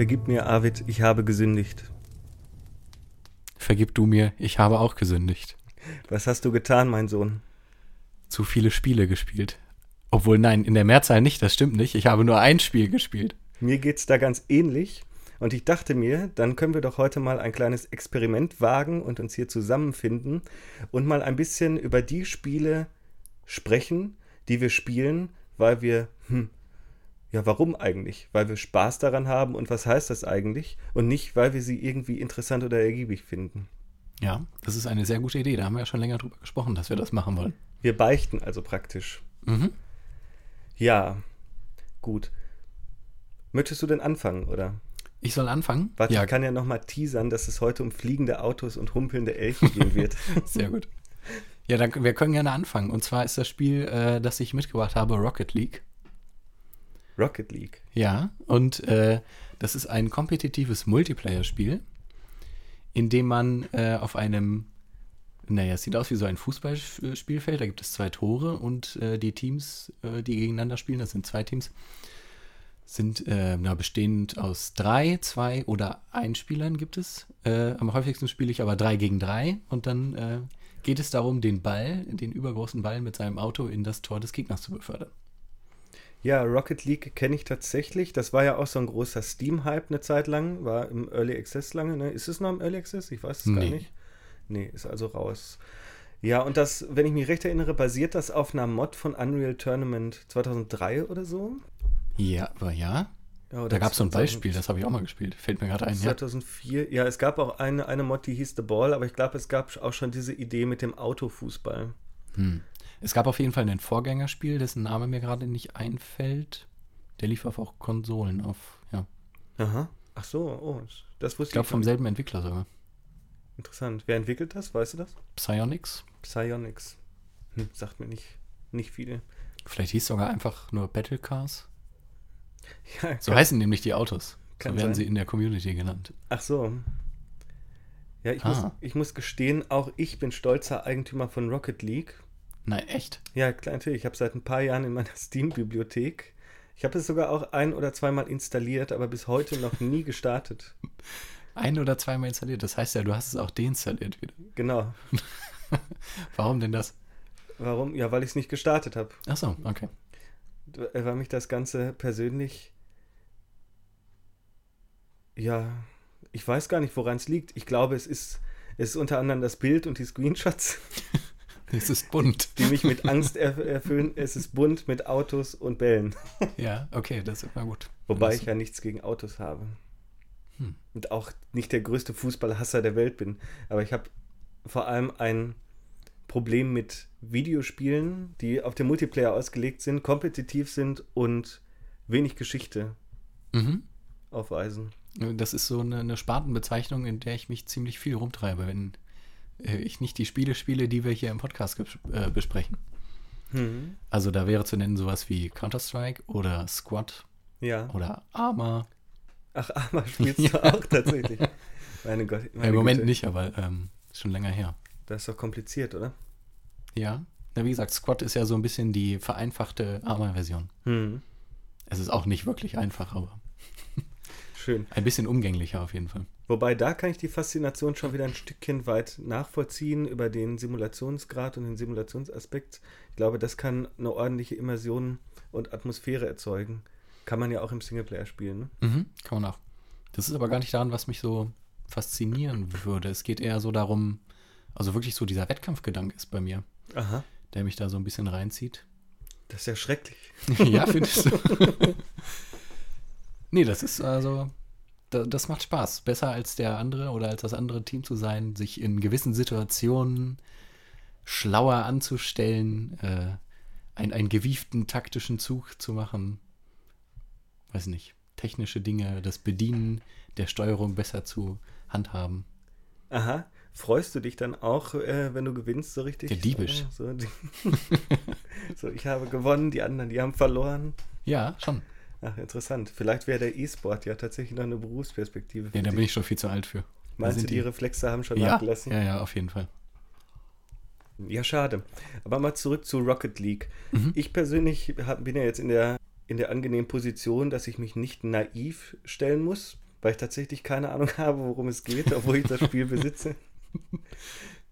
Vergib mir, Arvid, ich habe gesündigt. Vergib du mir, ich habe auch gesündigt. Was hast du getan, mein Sohn? Zu viele Spiele gespielt. Obwohl, nein, in der Mehrzahl nicht, das stimmt nicht. Ich habe nur ein Spiel gespielt. Mir geht's da ganz ähnlich. Und ich dachte mir, dann können wir doch heute mal ein kleines Experiment wagen und uns hier zusammenfinden und mal ein bisschen über die Spiele sprechen, die wir spielen, weil wir, hm, ja, warum eigentlich? Weil wir Spaß daran haben und was heißt das eigentlich? Und nicht, weil wir sie irgendwie interessant oder ergiebig finden. Ja, das ist eine sehr gute Idee. Da haben wir ja schon länger drüber gesprochen, dass wir das machen wollen. Wir beichten also praktisch. Mhm. Ja, gut. Möchtest du denn anfangen, oder? Ich soll anfangen? Warte, ja, ich kann ja nochmal teasern, dass es heute um fliegende Autos und humpelnde Elche gehen wird. sehr gut. Ja, dann, wir können gerne anfangen. Und zwar ist das Spiel, äh, das ich mitgebracht habe, Rocket League. Rocket League. Ja, und äh, das ist ein kompetitives Multiplayer-Spiel, in dem man äh, auf einem, naja, es sieht aus wie so ein Fußballspielfeld, da gibt es zwei Tore und äh, die Teams, äh, die gegeneinander spielen, das sind zwei Teams, sind äh, na, bestehend aus drei, zwei oder ein Spielern gibt es. Äh, am häufigsten spiele ich aber drei gegen drei und dann geht es darum, den Ball, den übergroßen Ball mit seinem Auto in das Tor des Gegners zu befördern. Ja, Rocket League kenne ich tatsächlich. Das war ja auch so ein großer Steam-Hype eine Zeit lang. War im Early Access lange. Ne? Ist es noch im Early Access? Ich weiß es Nee. gar nicht. Nee, ist also raus. Ja, und das, wenn ich mich recht erinnere, basiert das auf einer Mod von Unreal Tournament 2003 oder so. Ja, aber ja. Ja, Da gab es so ein 2000 Beispiel, das habe ich auch mal gespielt. Fällt mir gerade ein. Ja. 2004. Ja, es gab auch eine, eine Mod, die hieß The Ball, aber ich glaube, es gab auch schon diese Idee mit dem Autofußball. Hm. Es gab auf jeden Fall ein Vorgängerspiel, dessen Name mir gerade nicht einfällt. Der lief auf auch Konsolen auf, ja. Aha. Ach so, oh, das wusste Ich glaube ich vom nicht. selben Entwickler sogar. Interessant. Wer entwickelt das? Weißt du das? Psyonix. Psyonix. Hm, sagt mir nicht, nicht viel. Vielleicht hieß sogar einfach nur Battle Cars. Ja, So heißen nämlich die Autos. so werden sein. sie in der Community genannt. Ach so. Ja, ich, Ah. muss, ich muss gestehen, auch ich bin stolzer Eigentümer von Rocket League. Nein, echt? Ja, klar, natürlich. Ich habe seit ein paar Jahren in meiner Steam-Bibliothek. Ich habe es sogar auch ein- oder zweimal installiert, aber bis heute noch nie gestartet. Ein oder zweimal installiert. Das heißt ja, du hast es auch deinstalliert wieder. Genau. Warum denn das? Warum? Ja, weil ich es nicht gestartet habe. Ach so, okay. Weil mich das Ganze persönlich. Ja, ich weiß gar nicht, woran es liegt. Ich glaube, es ist, es ist unter anderem das Bild und die Screenshots. Es ist bunt. die mich mit Angst erf erfüllen. Es ist bunt mit Autos und Bällen. Ja, okay, das ist immer gut. Wobei ich ja nichts gegen Autos habe. Hm. Und auch nicht der größte Fußballhasser der Welt bin. Aber ich habe vor allem ein Problem mit Videospielen, die auf den Multiplayer ausgelegt sind, kompetitiv sind und wenig Geschichte Mhm. aufweisen. Das ist so eine, eine Spartenbezeichnung, in der ich mich ziemlich viel rumtreibe, wenn ich nicht die Spiele spiele, die wir hier im Podcast äh, besprechen. Hm. Also da wäre zu nennen sowas wie Counter-Strike oder Squad Ja. oder Arma. Ach, aber spielst Ja. du auch tatsächlich. Meine Gott. Meine Im Moment Güte. nicht, aber ähm, schon länger her. Das ist doch kompliziert, oder? Ja. Na, wie gesagt, Squad ist ja so ein bisschen die vereinfachte Arma-Version. Hm. Es ist auch nicht wirklich einfach, aber Schön. ein bisschen umgänglicher auf jeden Fall. Wobei da kann ich die Faszination schon wieder ein Stückchen weit nachvollziehen über den Simulationsgrad und den Simulationsaspekt. Ich glaube, das kann eine ordentliche Immersion und Atmosphäre erzeugen. Kann man ja auch im Singleplayer spielen. Ne? Mhm, kann man auch. Das ist aber gar nicht daran, was mich so faszinieren würde. Es geht eher so darum, also wirklich so dieser Wettkampfgedanke ist bei mir, Aha. der mich da so ein bisschen reinzieht. Das ist ja schrecklich. ja, findest du? nee, das ist also, das macht Spaß. Besser als der andere oder als das andere Team zu sein, sich in gewissen Situationen schlauer anzustellen, äh, ein, einen gewieften taktischen Zug zu machen. Weiß nicht, technische Dinge, das Bedienen der Steuerung besser zu handhaben. Aha. Freust du dich dann auch, äh, wenn du gewinnst, so richtig? Ja, diebisch. So, die, so, ich habe gewonnen, die anderen, die haben verloren. Ja, schon. Ach, interessant. Vielleicht wäre der E-Sport ja tatsächlich noch eine Berufsperspektive. Ja, für da dich. bin ich schon viel zu alt für. Da Meinst du, sind die Reflexe haben schon ja, nachgelassen? ja, ja, auf jeden Fall. Ja, schade. Aber mal zurück zu Rocket League. Mhm. Ich persönlich hab, bin ja jetzt in der, in der angenehmen Position, dass ich mich nicht naiv stellen muss. weil ich tatsächlich keine Ahnung habe, worum es geht, obwohl ich das Spiel besitze.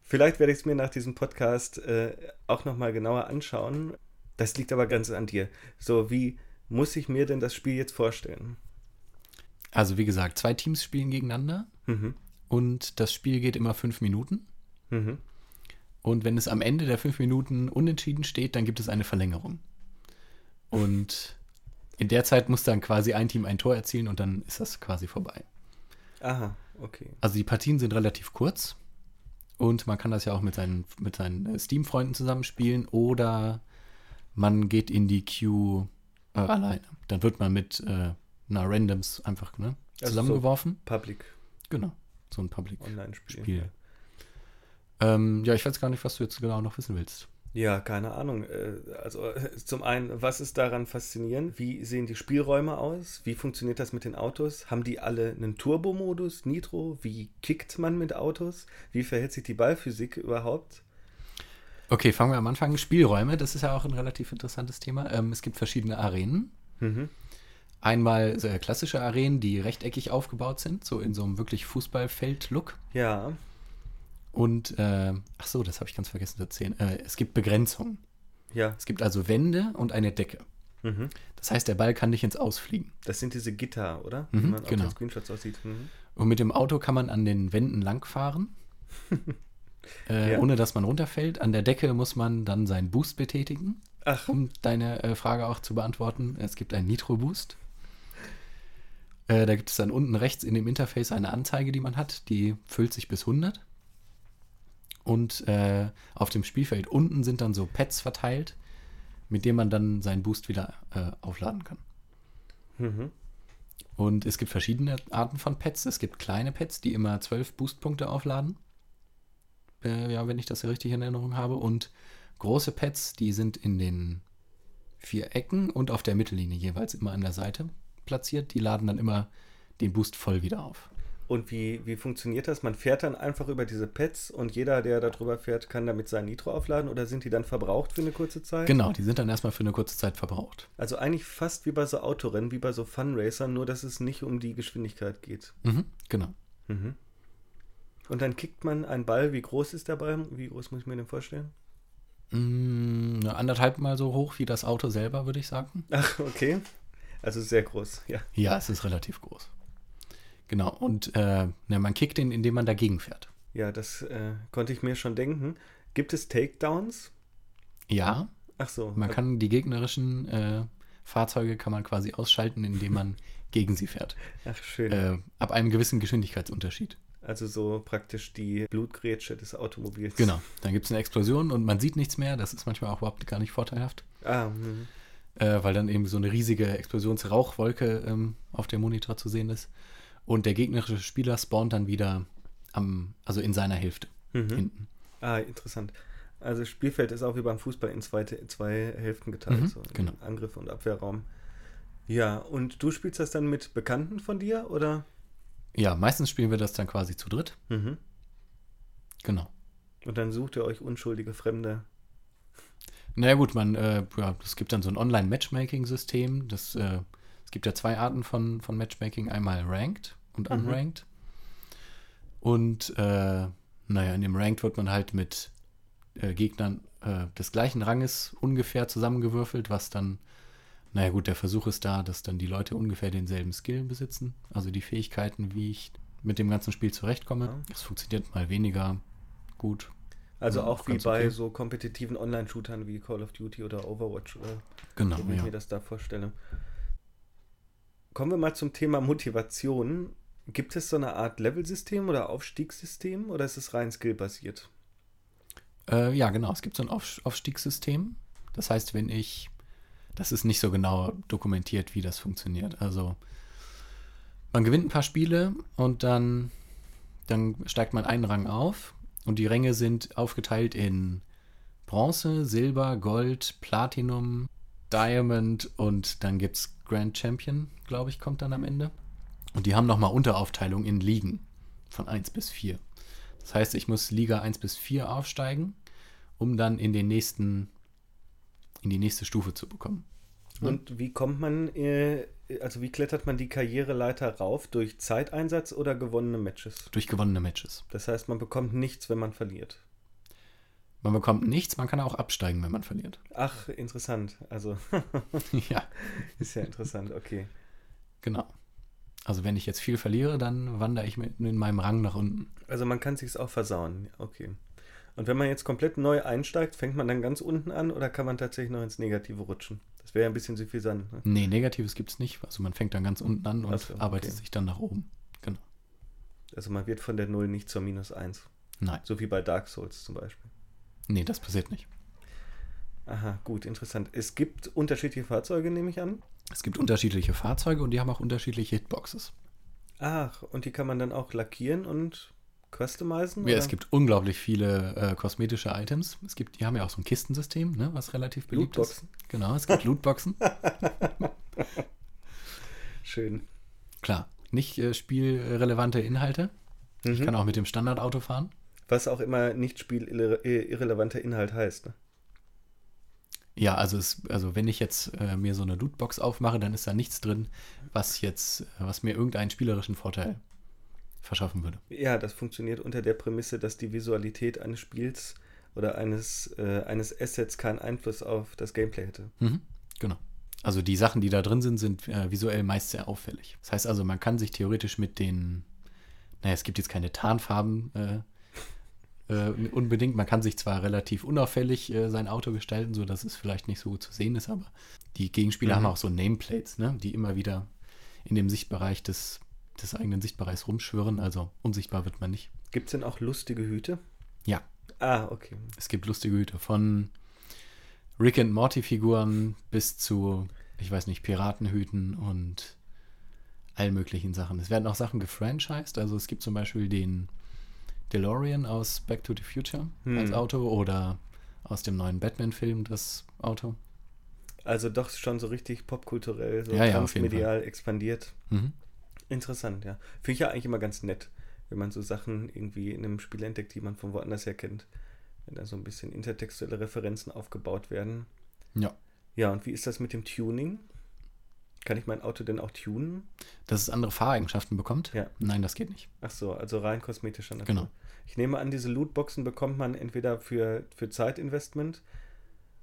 Vielleicht werde ich es mir nach diesem Podcast äh, auch nochmal genauer anschauen. Das liegt aber ganz an dir. So, wie muss ich mir denn das Spiel jetzt vorstellen? Also wie gesagt, zwei Teams spielen gegeneinander Mhm. und das Spiel geht immer fünf Minuten. Mhm. Und wenn es am Ende der fünf Minuten unentschieden steht, dann gibt es eine Verlängerung. Und in der Zeit muss dann quasi ein Team ein Tor erzielen und dann ist das quasi vorbei. Aha, okay. Also die Partien sind relativ kurz und man kann das ja auch mit seinen, mit seinen äh, Steam-Freunden zusammenspielen oder man geht in die Queue äh, alleine. Dann wird man mit äh, einer Randoms einfach ne, Also zusammengeworfen. Public Genau, so ein Public. Online-Spiel. Spiel. Ähm, ja, ich weiß gar nicht, was du jetzt genau noch wissen willst. Ja, keine Ahnung. Äh, Also zum einen, was ist daran faszinierend? Wie sehen die Spielräume aus? Wie funktioniert das mit den Autos? Haben die alle einen Turbo-Modus, Nitro? Wie kickt man mit Autos? Wie verhält sich die Ballphysik überhaupt? Okay, fangen wir am Anfang. Spielräume, das ist ja auch ein relativ interessantes Thema. Ähm, es gibt verschiedene Arenen. Mhm. Einmal sehr klassische Arenen, die rechteckig aufgebaut sind, so in so einem wirklich Fußballfeld-Look. Ja, Und, äh, ach so, das habe ich ganz vergessen zu erzählen. Äh, es gibt Begrenzungen. ja. Es gibt also Wände und eine Decke. Mhm. Das heißt, der Ball kann nicht ins Ausfliegen. Das sind diese Gitter, oder? Mhm, Wie man auf genau. den Screenshots aussieht. Mhm. Und mit dem Auto kann man an den Wänden langfahren, äh, Ja. ohne dass man runterfällt. An der Decke muss man dann seinen Boost betätigen, Ach, um deine äh, Frage auch zu beantworten. Es gibt einen Nitro-Boost. Äh, da gibt es dann unten rechts in dem Interface eine Anzeige, die man hat. Die füllt sich bis 100. Und äh, auf dem Spielfeld unten sind dann so Pads verteilt, mit denen man dann seinen Boost wieder äh, aufladen kann. mhm. Und es gibt verschiedene Arten von Pads. Es gibt kleine Pads, die immer 12 Boostpunkte aufladen. Äh, ja, wenn ich das richtig in Erinnerung habe. Und große Pads, die sind in den vier Ecken und auf der Mittellinie jeweils immer an der Seite platziert. Die laden dann immer den Boost voll wieder auf. Und wie, wie funktioniert das? Man fährt dann einfach über diese Pads und jeder, der da drüber fährt, kann damit sein Nitro aufladen oder sind die dann verbraucht für eine kurze Zeit? Genau, die sind dann erstmal für eine kurze Zeit verbraucht. Also eigentlich fast wie bei so Autorennen, wie bei so Funracern, nur dass es nicht um die Geschwindigkeit geht. Mhm, genau. Mhm. Und dann kickt man einen Ball. Wie groß ist der Ball? Wie groß muss ich mir den vorstellen? Mm, anderthalb Mal so hoch wie das Auto selber, würde ich sagen. Ach, okay. Also sehr groß, ja. Ja, es ist relativ groß. Genau, und äh, ne, man kickt ihn, indem man dagegen fährt. Ja, das äh, konnte ich mir schon denken. Gibt es Takedowns? Ja, Ach so. man kann die gegnerischen äh, Fahrzeuge kann man quasi ausschalten, indem man gegen sie fährt. Ach, schön. Äh, ab einem gewissen Geschwindigkeitsunterschied. Also so praktisch die Blutgrätsche des Automobils. Genau, dann gibt es eine Explosion und man sieht nichts mehr. Das ist manchmal auch überhaupt gar nicht vorteilhaft, Ah, mhm. äh, weil dann eben so eine riesige Explosionsrauchwolke ähm, auf dem Monitor zu sehen ist. Und der gegnerische Spieler spawnt dann wieder am, also in seiner Hälfte Mhm. hinten. Ah, interessant. Also das Spielfeld ist auch wie beim Fußball in zwei, zwei Hälften geteilt. Mhm, so genau. Angriff und Abwehrraum. Ja, und du spielst das dann mit Bekannten von dir, oder? Ja, meistens spielen wir das dann quasi zu dritt. Mhm. Genau. Und dann sucht ihr euch unschuldige Fremde. Naja gut, man, äh, ja, es gibt dann so ein Online-Matchmaking-System. Das, äh, es gibt ja zwei Arten von, von Matchmaking, einmal Ranked und Mhm. Unranked. Und äh, naja, in dem Ranked wird man halt mit äh, Gegnern äh, des gleichen Ranges ungefähr zusammengewürfelt, was dann, naja gut, der Versuch ist da, dass dann die Leute ungefähr denselben Skill besitzen, also die Fähigkeiten, wie ich mit dem ganzen Spiel zurechtkomme. Ja. Es funktioniert mal weniger gut. Also auch wie bei okay. so kompetitiven Online-Shootern wie Call of Duty oder Overwatch oder Genau, so, wie ich ja. mir das da vorstelle. Kommen wir mal zum Thema Motivation. Gibt es so eine Art Level-System oder Aufstiegssystem oder ist es rein skillbasiert? Äh, ja, genau. Es gibt so ein Auf Aufstiegssystem. Das heißt, wenn ich, das ist nicht so genau dokumentiert, wie das funktioniert. Also man gewinnt ein paar Spiele und dann, dann steigt man einen Rang auf und die Ränge sind aufgeteilt in Bronze, Silber, Gold, Platinum, Diamond und dann gibt es Grand Champion, glaube ich, kommt dann am Ende. Und die haben nochmal Unteraufteilung in Ligen von 1 bis 4. Das heißt, ich muss Liga 1 bis 4 aufsteigen, um dann in den nächsten, in die nächste Stufe zu bekommen. Ja. Und wie kommt man äh, also wie klettert man die Karriereleiter rauf? Durch Zeiteinsatz oder gewonnene Matches? Durch gewonnene Matches. Das heißt, man bekommt nichts, wenn man verliert. Man bekommt nichts, man kann auch absteigen, wenn man verliert. Ach, interessant. Also, ja, ist ja interessant, okay. genau. Also wenn ich jetzt viel verliere, dann wandere ich in meinem Rang nach unten. Also man kann sich's auch versauen, okay. Und wenn man jetzt komplett neu einsteigt, fängt man dann ganz unten an oder kann man tatsächlich noch ins Negative rutschen? Das wäre ja ein bisschen suffisant. Ne? Nee, Negatives gibt es nicht. Also man fängt dann ganz unten an und so, okay. arbeitet sich dann nach oben. Genau. Also man wird von der 0 nicht zur minus 1. Nein. So wie bei Dark Souls zum Beispiel. Nee, das passiert nicht. Aha, gut, interessant. Es gibt unterschiedliche Fahrzeuge, nehme ich an. Es gibt unterschiedliche Fahrzeuge und die haben auch unterschiedliche Hitboxes. Ach, und die kann man dann auch lackieren und customizen? Ja, oder? es gibt unglaublich viele äh, kosmetische Items. Es gibt, die haben ja auch so ein Kistensystem, ne, was relativ beliebt Lootboxen. ist. Genau, es gibt Lootboxen. Schön. Klar, nicht äh, spielrelevante Inhalte. Ich Mhm. kann auch mit dem Standardauto fahren. Was auch immer nicht spielirrelevanter Inhalt heißt. Ne? Ja, also, es, also wenn ich jetzt äh, mir so eine Lootbox aufmache, dann ist da nichts drin, was jetzt, äh, was mir irgendeinen spielerischen Vorteil verschaffen würde. Ja, das funktioniert unter der Prämisse, dass die Visualität eines Spiels oder eines, äh, eines Assets keinen Einfluss auf das Gameplay hätte. Mhm, genau. Also die Sachen, die da drin sind, sind äh, visuell meist sehr auffällig. Das heißt also, man kann sich theoretisch mit den, naja, es gibt jetzt keine Tarnfarben äh, äh, unbedingt. Man kann sich zwar relativ unauffällig äh, sein Auto gestalten, so dass es vielleicht nicht so gut zu sehen ist, aber die Gegenspieler Mhm. haben auch so Nameplates, ne, die immer wieder in dem Sichtbereich des, des eigenen Sichtbereichs rumschwirren. Also unsichtbar wird man nicht. Gibt es denn auch lustige Hüte? Ja, Ah, okay. es gibt lustige Hüte von Rick and Morty Figuren bis zu, ich weiß nicht, Piratenhüten und all möglichen Sachen. Es werden auch Sachen gefranchised. Also es gibt zum Beispiel den DeLorean aus Back to the Future Hm. als Auto oder aus dem neuen Batman-Film das Auto. Also doch schon so richtig popkulturell, so Ja, ja, transmedial expandiert. Mhm. Interessant, ja. Finde ich ja eigentlich immer ganz nett, wenn man so Sachen irgendwie in einem Spiel entdeckt, die man von woanders her kennt. Wenn da so ein bisschen intertextuelle Referenzen aufgebaut werden. Ja. Ja, und wie ist das mit dem Tuning? Kann ich mein Auto denn auch tunen? Dass es andere Fahreigenschaften bekommt? Ja. Nein, das geht nicht. Ach so, also rein kosmetischer Natur. Genau. Ich nehme an, diese Lootboxen bekommt man entweder für, für Zeitinvestment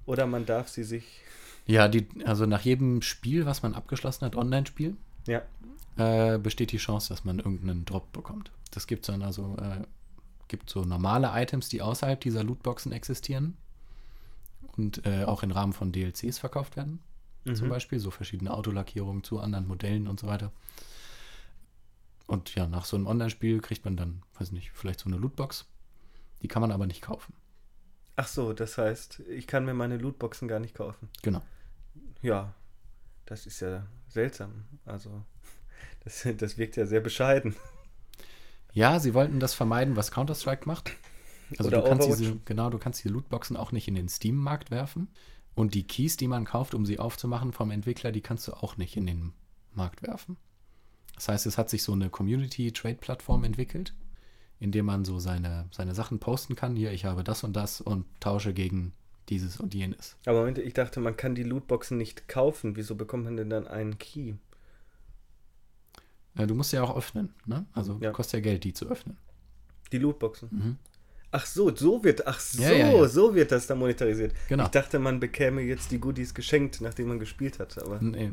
oder man darf sie sich. Ja, die, also nach jedem Spiel, was man abgeschlossen hat, Online-Spiel, Ja, äh, besteht die Chance, dass man irgendeinen Drop bekommt. Das gibt dann also, äh, gibt so normale Items, die außerhalb dieser Lootboxen existieren und äh, auch im Rahmen von DLCs verkauft werden. Zum Mhm. Beispiel so verschiedene Autolackierungen zu anderen Modellen und so weiter. Und ja, nach so einem Online-Spiel kriegt man dann, weiß nicht, vielleicht so eine Lootbox. Die kann man aber nicht kaufen. Ach so, das heißt, ich kann mir meine Lootboxen gar nicht kaufen. Genau. Ja, das ist ja seltsam. Also, das, das wirkt ja sehr bescheiden. Ja, sie wollten das vermeiden, was Counter-Strike macht. Also Oder du kannst Overwatch. diese, genau, du kannst die Lootboxen auch nicht in den Steam-Markt werfen. Und die Keys, die man kauft, um sie aufzumachen vom Entwickler, die kannst du auch nicht in den Markt werfen. Das heißt, es hat sich so eine Community-Trade-Plattform entwickelt, in der man so seine, seine Sachen posten kann. Hier, ich habe das und das und tausche gegen dieses und jenes. Aber Moment, ich dachte, man kann die Lootboxen nicht kaufen. Wieso bekommt man denn dann einen Key? Äh, du musst ja auch öffnen, ne? Also Ja. kostet ja Geld, die zu öffnen. Die Lootboxen. Mhm. Ach so, so wird, ach so, Ja, ja, ja. so wird das dann monetarisiert. Genau. Ich dachte, man bekäme jetzt die Goodies geschenkt, nachdem man gespielt hat. Aber Nee,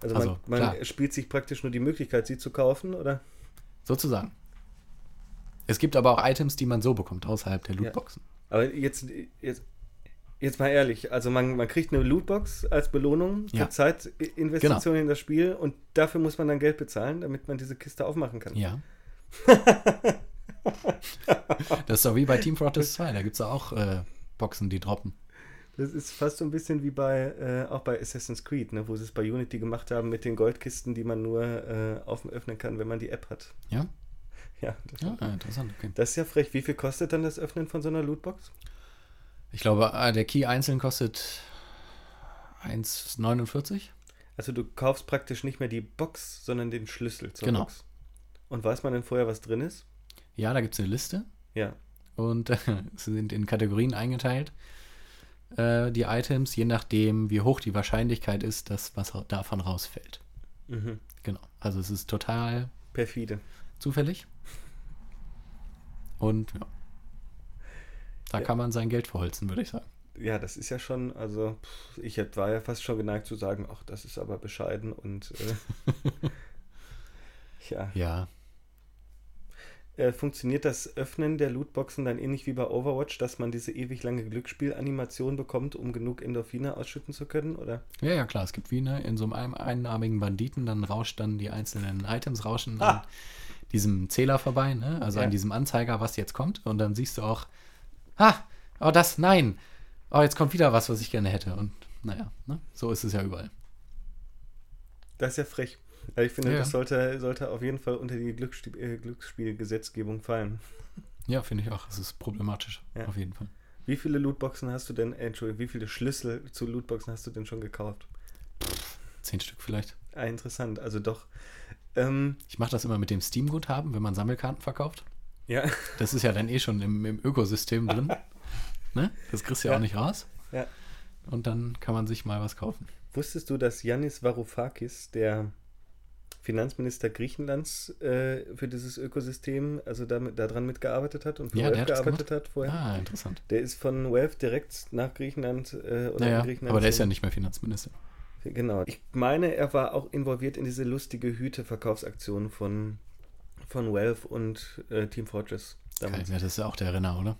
also, Also, man, man spielt sich praktisch nur die Möglichkeit, sie zu kaufen, oder? sozusagen. Es gibt aber auch Items, die man so bekommt, außerhalb der Lootboxen. Aber jetzt, jetzt, jetzt mal ehrlich, also man, man kriegt eine Lootbox als Belohnung für Ja. Zeitinvestition in das Spiel und dafür muss man dann Geld bezahlen, damit man diese Kiste aufmachen kann. Ja. das ist doch wie bei Team Fortress 2, da gibt es auch äh, Boxen, die droppen. Das ist fast so ein bisschen wie bei, äh, auch bei Assassin's Creed, ne, wo sie es bei Unity gemacht haben mit den Goldkisten, die man nur äh, öffnen kann, wenn man die App hat. Ja? Ja, das, Ja, ah, interessant, okay. das ist ja frech. Wie viel kostet dann das Öffnen von so einer Lootbox? Ich glaube, äh, der Key einzeln kostet 1,49. Also du kaufst praktisch nicht mehr die Box, sondern den Schlüssel zur Genau. Box. Und weiß man denn vorher, was drin ist? Ja, da gibt es eine Liste Ja. und äh, sie sind in Kategorien eingeteilt, äh, die Items, je nachdem, wie hoch die Wahrscheinlichkeit ist, dass was davon rausfällt. Mhm. Genau. Also es ist total Perfide. zufällig. Und ja. Da Ja. kann man sein Geld verholzen, würde ich sagen. Ja, das ist ja schon, also ich war ja fast schon geneigt zu sagen, ach, das ist aber bescheiden und äh, ja. Ja. Äh, funktioniert das Öffnen der Lootboxen dann ähnlich wie bei Overwatch, dass man diese ewig lange Glücksspielanimation bekommt, um genug Endorphine ausschütten zu können? Oder? Ja, ja, klar. Es gibt wie ne, in so einem einarmigen Banditen, dann rauscht dann die einzelnen Items rauschen an Ah. diesem Zähler vorbei, ne? also Ja. an diesem Anzeiger, was jetzt kommt. Und dann siehst du auch, ah, oh, das, nein. Oh, jetzt kommt wieder was, was ich gerne hätte. Und naja, ne? so ist es ja überall. Das ist ja frech. Also ich finde, Ja. das sollte, sollte auf jeden Fall unter die Glücksspiel, äh, Glücksspielgesetzgebung fallen. Ja, finde ich auch. Es ist problematisch, Ja. auf jeden Fall. Wie viele Lootboxen hast du denn, äh, Entschuldigung, wie viele Schlüssel zu Lootboxen hast du denn schon gekauft? Zehn Stück vielleicht. Ah, interessant, also doch. Ähm, Ich mache das immer mit dem Steam-Guthaben, wenn man Sammelkarten verkauft. Ja, Das ist ja dann eh schon im, im Ökosystem drin. ne? Das kriegst du ja, Ja. auch nicht raus. ja. Und dann kann man sich mal was kaufen. Wusstest du, dass Yannis Varoufakis, der Finanzminister Griechenlands, äh, für dieses Ökosystem, also damit, daran mitgearbeitet hat und für Ja, der hat gearbeitet hat vorher? Ah, interessant. Der ist von Valve direkt nach Griechenland äh, oder Naja, Griechenland. aber der ist ja nicht mehr Finanzminister. Genau. Ich meine, er war auch involviert in diese lustige Hüte-Verkaufsaktion von, von Valve und äh, Team Fortress. Geil, damals. ja, das ist ja auch der Renner, oder?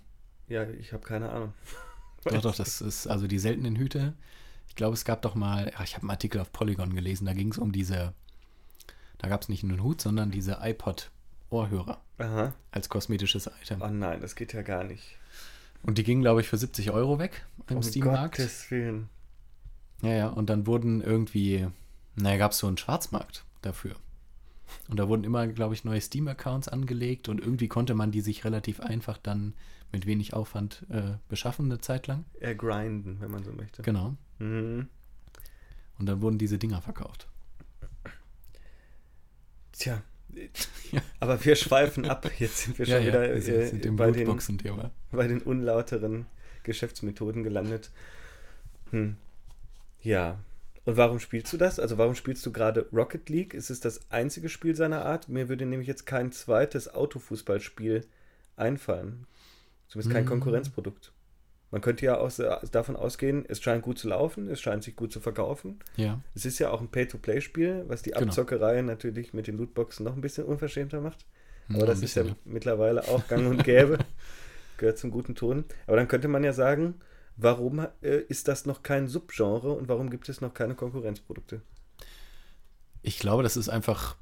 Ja, ich habe keine Ahnung. Doch, doch, das ist also die seltenen Hüte. Ich glaube, es gab doch mal, ja, ich habe einen Artikel auf Polygon gelesen, da ging es um diese, da gab es nicht nur einen Hut, sondern diese iPod-Ohrhörer Aha. als kosmetisches Item. Oh nein, das geht ja gar nicht. Und die gingen, glaube ich, für 70 Euro weg im um Steam-Markt. Gottes Willen. Ja, ja, und dann wurden irgendwie, naja, gab es so einen Schwarzmarkt dafür. Und da wurden immer, glaube ich, neue Steam-Accounts angelegt und irgendwie konnte man die sich relativ einfach dann mit wenig Aufwand äh, beschaffen, eine Zeit lang. Eher grinden, wenn man so möchte. Genau. Mhm. Und dann wurden diese Dinger verkauft. Tja. Ja. Aber wir schweifen ab. Jetzt sind wir schon wieder wir sind, äh, sind im bei, den, bei den unlauteren Geschäftsmethoden gelandet. Hm. Ja. Und warum spielst du das? Also warum spielst du gerade Rocket League? Ist es das einzige Spiel seiner Art? Mir würde nämlich jetzt kein zweites Autofußballspiel einfallen. Zumindest kein Hm. Konkurrenzprodukt. Man könnte ja aus, davon ausgehen, es scheint gut zu laufen, es scheint sich gut zu verkaufen. Ja, Es ist ja auch ein Pay-to-Play-Spiel, was die Genau. Abzockerei natürlich mit den Lootboxen noch ein bisschen unverschämter macht. Aber ein das ist ja mittlerweile auch gang und gäbe. Gehört zum guten Ton. Aber dann könnte man ja sagen, warum äh, ist das noch kein Subgenre und warum gibt es noch keine Konkurrenzprodukte? Ich glaube, das ist einfach.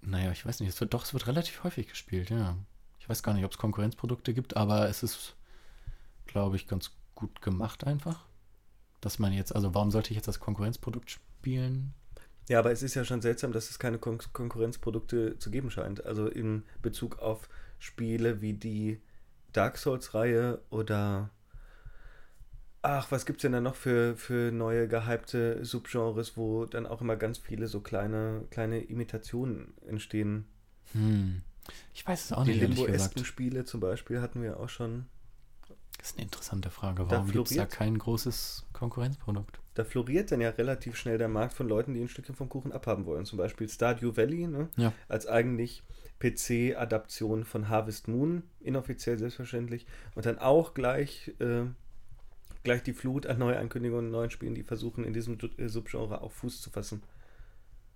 Naja, ich weiß nicht. Es wird doch, es wird relativ häufig gespielt, ja. Ich weiß gar nicht, ob es Konkurrenzprodukte gibt, aber es ist, glaube ich, ganz gut gemacht einfach. Dass man jetzt, also warum sollte ich jetzt das Konkurrenzprodukt spielen? Ja, aber es ist ja schon seltsam, dass es keine Kon Konkurrenzprodukte zu geben scheint. Also in Bezug auf Spiele wie die Dark Souls-Reihe oder ach, was gibt's denn da noch für, für neue gehypte Subgenres, wo dann auch immer ganz viele so kleine, kleine Imitationen entstehen. Hm. Ich weiß es auch die nicht, ehrlich Limbo-esken. Spiele zum Beispiel hatten wir auch schon. Das ist eine interessante Frage. Warum gibt es da kein großes Konkurrenzprodukt? Da floriert dann ja relativ schnell der Markt von Leuten, die ein Stückchen vom Kuchen abhaben wollen. Zum Beispiel Stardew Valley, ne? Ja. als eigentlich PC-Adaption von Harvest Moon, inoffiziell selbstverständlich. Und dann auch gleich, äh, gleich die Flut an Neuankündigungen und neuen Spielen, die versuchen, in diesem äh, Subgenre auch Fuß zu fassen.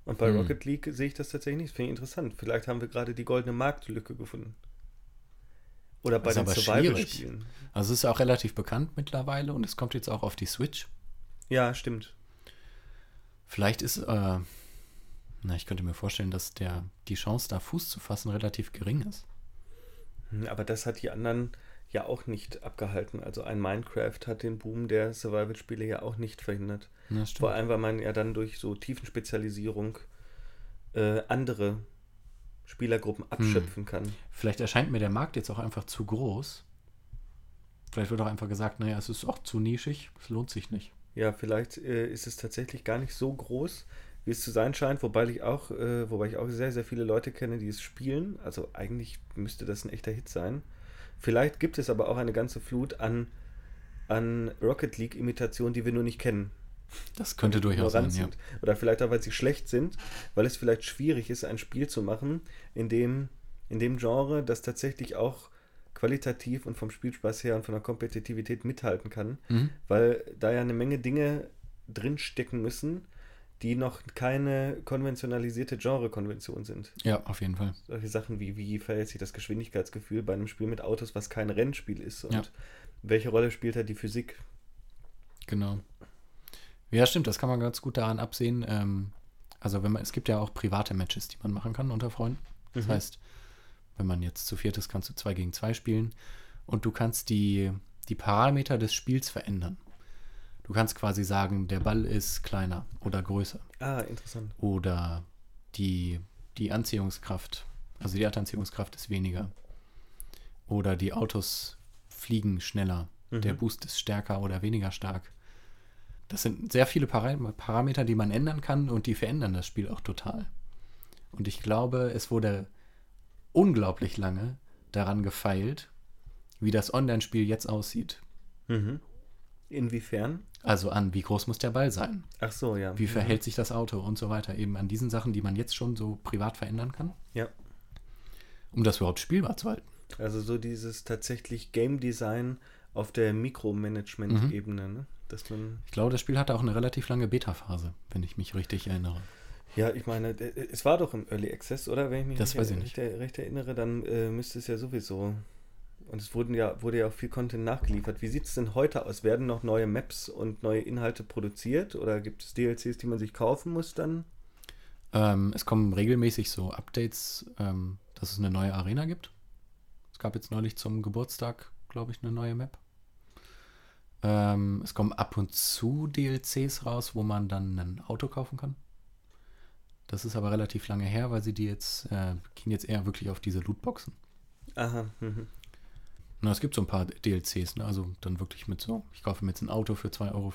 Und bei Hm. Rocket League sehe ich das tatsächlich nicht. Finde ich interessant. Vielleicht haben wir gerade die goldene Marktlücke gefunden. Oder bei den Survival-Spielen. Also es ist auch relativ bekannt mittlerweile und es kommt jetzt auch auf die Switch. Ja, stimmt. Vielleicht ist, äh, na, ich könnte mir vorstellen, dass der, die Chance, da Fuß zu fassen, relativ gering ist. Hm, Aber das hat die anderen ja auch nicht abgehalten. Also ein Minecraft hat den Boom der Survival-Spiele ja auch nicht verhindert. Vor allem, weil man ja dann durch so Tiefenspezialisierung äh, andere Spielergruppen Hm. abschöpfen kann. Vielleicht erscheint mir der Markt jetzt auch einfach zu groß. Vielleicht wird auch einfach gesagt, naja, es ist auch zu nischig, es lohnt sich nicht. Ja, vielleicht äh, ist es tatsächlich gar nicht so groß, wie es zu sein scheint, wobei ich auch, äh, wobei ich auch sehr, sehr viele Leute kenne, die es spielen. Also eigentlich müsste das ein echter Hit sein. Vielleicht gibt es aber auch eine ganze Flut an, an Rocket League-Imitationen, die wir nur nicht kennen. Das könnte durchaus sein, ja. Oder vielleicht auch, weil sie schlecht sind, weil es vielleicht schwierig ist, ein Spiel zu machen, in dem, in dem Genre, das tatsächlich auch qualitativ und vom Spielspaß her und von der Kompetitivität mithalten kann, Mhm. weil da ja eine Menge Dinge drinstecken müssen, die noch keine konventionalisierte Genre-Konvention sind. Ja, auf jeden Fall. Solche Sachen wie, wie verhält sich das Geschwindigkeitsgefühl bei einem Spiel mit Autos, was kein Rennspiel ist und Ja. welche Rolle spielt da die Physik? Genau. Ja, stimmt, das kann man ganz gut daran absehen. Ähm, also wenn man, es gibt ja auch private Matches, die man machen kann unter Freunden. Das Mhm. heißt, wenn man jetzt zu viert ist, kannst du zwei gegen zwei spielen und du kannst die, die Parameter des Spiels verändern. Du kannst quasi sagen, der Ball ist kleiner oder größer Ah, interessant. oder die, die Anziehungskraft, also die Erdanziehungskraft ist weniger oder die Autos fliegen schneller, der Mhm. Boost ist stärker oder weniger stark. Das sind sehr viele Para Parameter, die man ändern kann und die verändern das Spiel auch total. Und ich glaube, es wurde unglaublich lange daran gefeilt, wie das Online-Spiel jetzt aussieht. Mhm. Inwiefern? Also an, wie groß muss der Ball sein? Ach so, ja. Wie verhält sich das Auto und so weiter. Eben an diesen Sachen, die man jetzt schon so privat verändern kann, Ja. um das überhaupt spielbar zu halten. Also so dieses tatsächlich Game Design auf der Mikromanagement-Ebene, ne? Dass man, Ich glaube, das Spiel hatte auch eine relativ lange Beta-Phase, wenn ich mich richtig erinnere. ja, ich meine, d- es war doch im Early Access, oder? Wenn ich mich Das weiß ich recht, recht erinnere, dann äh, müsste es ja sowieso. Und es wurden ja, wurde ja auch viel Content nachgeliefert. Wie sieht es denn heute aus? Werden noch neue Maps und neue Inhalte produziert? Oder gibt es DLCs, die man sich kaufen muss dann? Ähm, es kommen regelmäßig so Updates, ähm, dass es eine neue Arena gibt. Es gab jetzt neulich zum Geburtstag, glaube ich, eine neue Map. Ähm, es kommen ab und zu DLCs raus, wo man dann ein Auto kaufen kann. Das ist aber relativ lange her, weil sie die jetzt, äh, gehen jetzt eher wirklich auf diese Lootboxen. Aha. Mhm. Na, es gibt so ein paar DLCs, ne? also dann wirklich mit so, ich kaufe mir jetzt ein Auto für 2,50 Euro,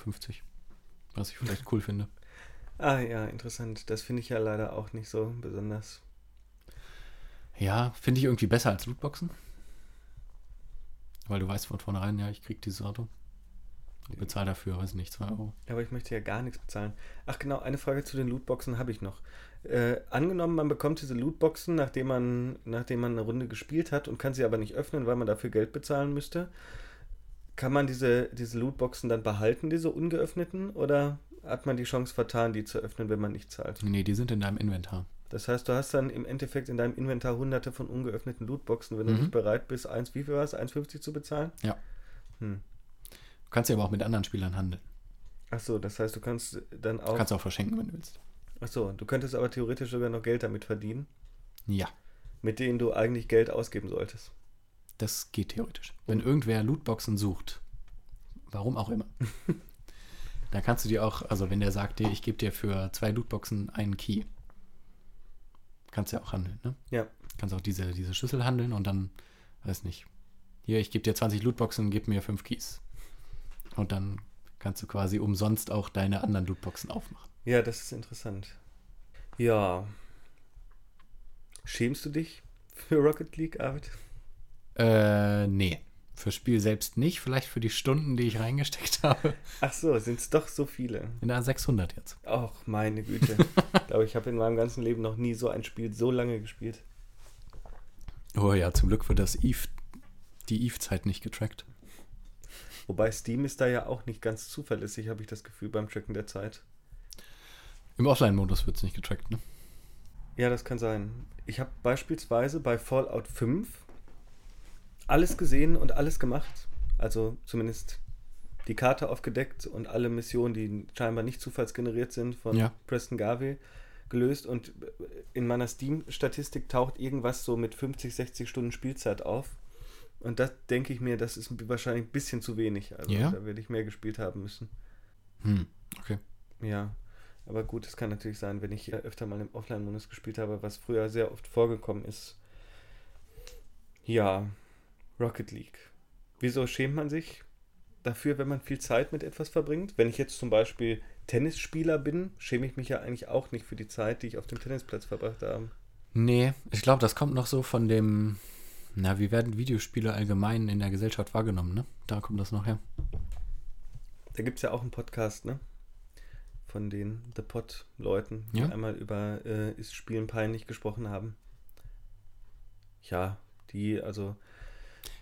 was ich vielleicht cool finde. Ah ja, interessant. Das finde ich ja leider auch nicht so besonders. Ja, finde ich irgendwie besser als Lootboxen. Weil du weißt von vornherein, ja, ich krieg dieses Auto. Und bezahle dafür, weiß nicht, 2 Euro. Aber ich möchte ja gar nichts bezahlen. Ach genau, eine Frage zu den Lootboxen habe ich noch. Äh, angenommen, man bekommt diese Lootboxen, nachdem man, nachdem man eine Runde gespielt hat und kann sie aber nicht öffnen, weil man dafür Geld bezahlen müsste. Kann man diese, diese Lootboxen dann behalten, diese ungeöffneten? Oder hat man die Chance vertan, die zu öffnen, wenn man nicht zahlt? Nee, die sind in deinem Inventar. Das heißt, du hast dann im Endeffekt in deinem Inventar hunderte von ungeöffneten Lootboxen, wenn du Mhm. nicht bereit bist, 1, wie viel war es? 1,50 zu bezahlen? Ja. Hm. Du kannst ja aber auch mit anderen Spielern handeln. Ach so, das heißt, du kannst dann Du auch. kannst auch verschenken, wenn du willst. Ach so, du könntest aber theoretisch sogar noch Geld damit verdienen. Ja, mit denen du eigentlich Geld ausgeben solltest. das geht theoretisch. Wenn irgendwer Lootboxen sucht, warum auch immer, dann kannst du dir auch, also wenn der sagt dir, ich gebe dir für zwei Lootboxen einen Key, kannst du ja auch handeln, ne? Ja. Kannst auch diese, diese Schlüssel handeln und dann, weiß nicht, hier, ich gebe dir 20 Lootboxen, gib mir fünf Keys. Und dann kannst du quasi umsonst auch deine anderen Lootboxen aufmachen. Ja, das ist interessant. Ja. Schämst du dich für Rocket League, Arvid? Äh, nee. Fürs Spiel selbst nicht, vielleicht für die Stunden, die ich reingesteckt habe. Ach so, sind es doch so viele. In der 600 jetzt. Ach, meine Güte. ich glaube, ich habe in meinem ganzen Leben noch nie so ein Spiel so lange gespielt. Oh ja, zum Glück wird das Eve, die Eve-Zeit nicht getrackt. Wobei Steam ist da ja auch nicht ganz zuverlässig, habe ich das Gefühl, beim Tracken der Zeit. Im Offline-Modus wird es nicht getrackt, ne? Ja, das kann sein. Ich habe beispielsweise bei Fallout 5 alles gesehen und alles gemacht. Also zumindest die Karte aufgedeckt und alle Missionen, die scheinbar nicht zufallsgeneriert sind, von Ja. Preston Garvey gelöst. Und in meiner Steam-Statistik taucht irgendwas so mit 50, 60 Stunden Spielzeit auf. Und das denke ich mir, das ist wahrscheinlich ein bisschen zu wenig. Also Ja? da werde ich mehr gespielt haben müssen. Hm, okay. Ja, aber gut, es kann natürlich sein, wenn ich öfter mal im Offline-Modus gespielt habe, was früher sehr oft vorgekommen ist. Ja, Rocket League. Wieso schämt man sich dafür, wenn man viel Zeit mit etwas verbringt? Wenn ich jetzt zum Beispiel Tennisspieler bin, schäme ich mich ja eigentlich auch nicht für die Zeit, die ich auf dem Tennisplatz verbracht habe. Nee, ich glaube, das kommt noch so von dem. Na, wie werden Videospiele allgemein in der Gesellschaft wahrgenommen, ne? Da kommt das noch her. Da gibt es ja auch einen Podcast, ne? Von den The Pot-Leuten, die Ja. einmal über äh, Ist Spielen peinlich gesprochen haben. Ja, die, also,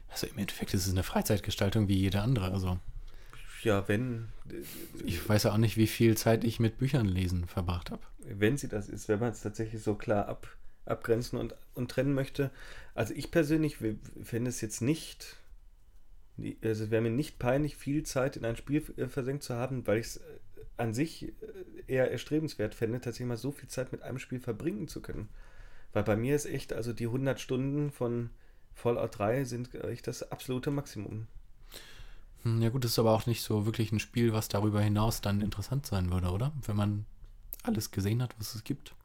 Also im Endeffekt ist es eine Freizeitgestaltung wie jede andere. Also ja, wenn, ich weiß ja auch nicht, wie viel Zeit ich mit Büchern lesen verbracht habe. wenn sie das ist, wenn man es tatsächlich so klar ab, abgrenzen und, und trennen möchte. Also ich persönlich fände es jetzt nicht, also es wäre mir nicht peinlich, viel Zeit in ein Spiel äh, versenkt zu haben, weil ich es an sich äh, eher erstrebenswert fände, tatsächlich mal so viel Zeit mit einem Spiel verbringen zu können. Weil bei mir ist echt, also die 100 Stunden von Fallout 3 sind echt das absolute Maximum. Hm, Ja gut, das ist aber auch nicht so wirklich ein Spiel, was darüber hinaus dann interessant sein würde, oder? Wenn man alles gesehen hat, was es gibt.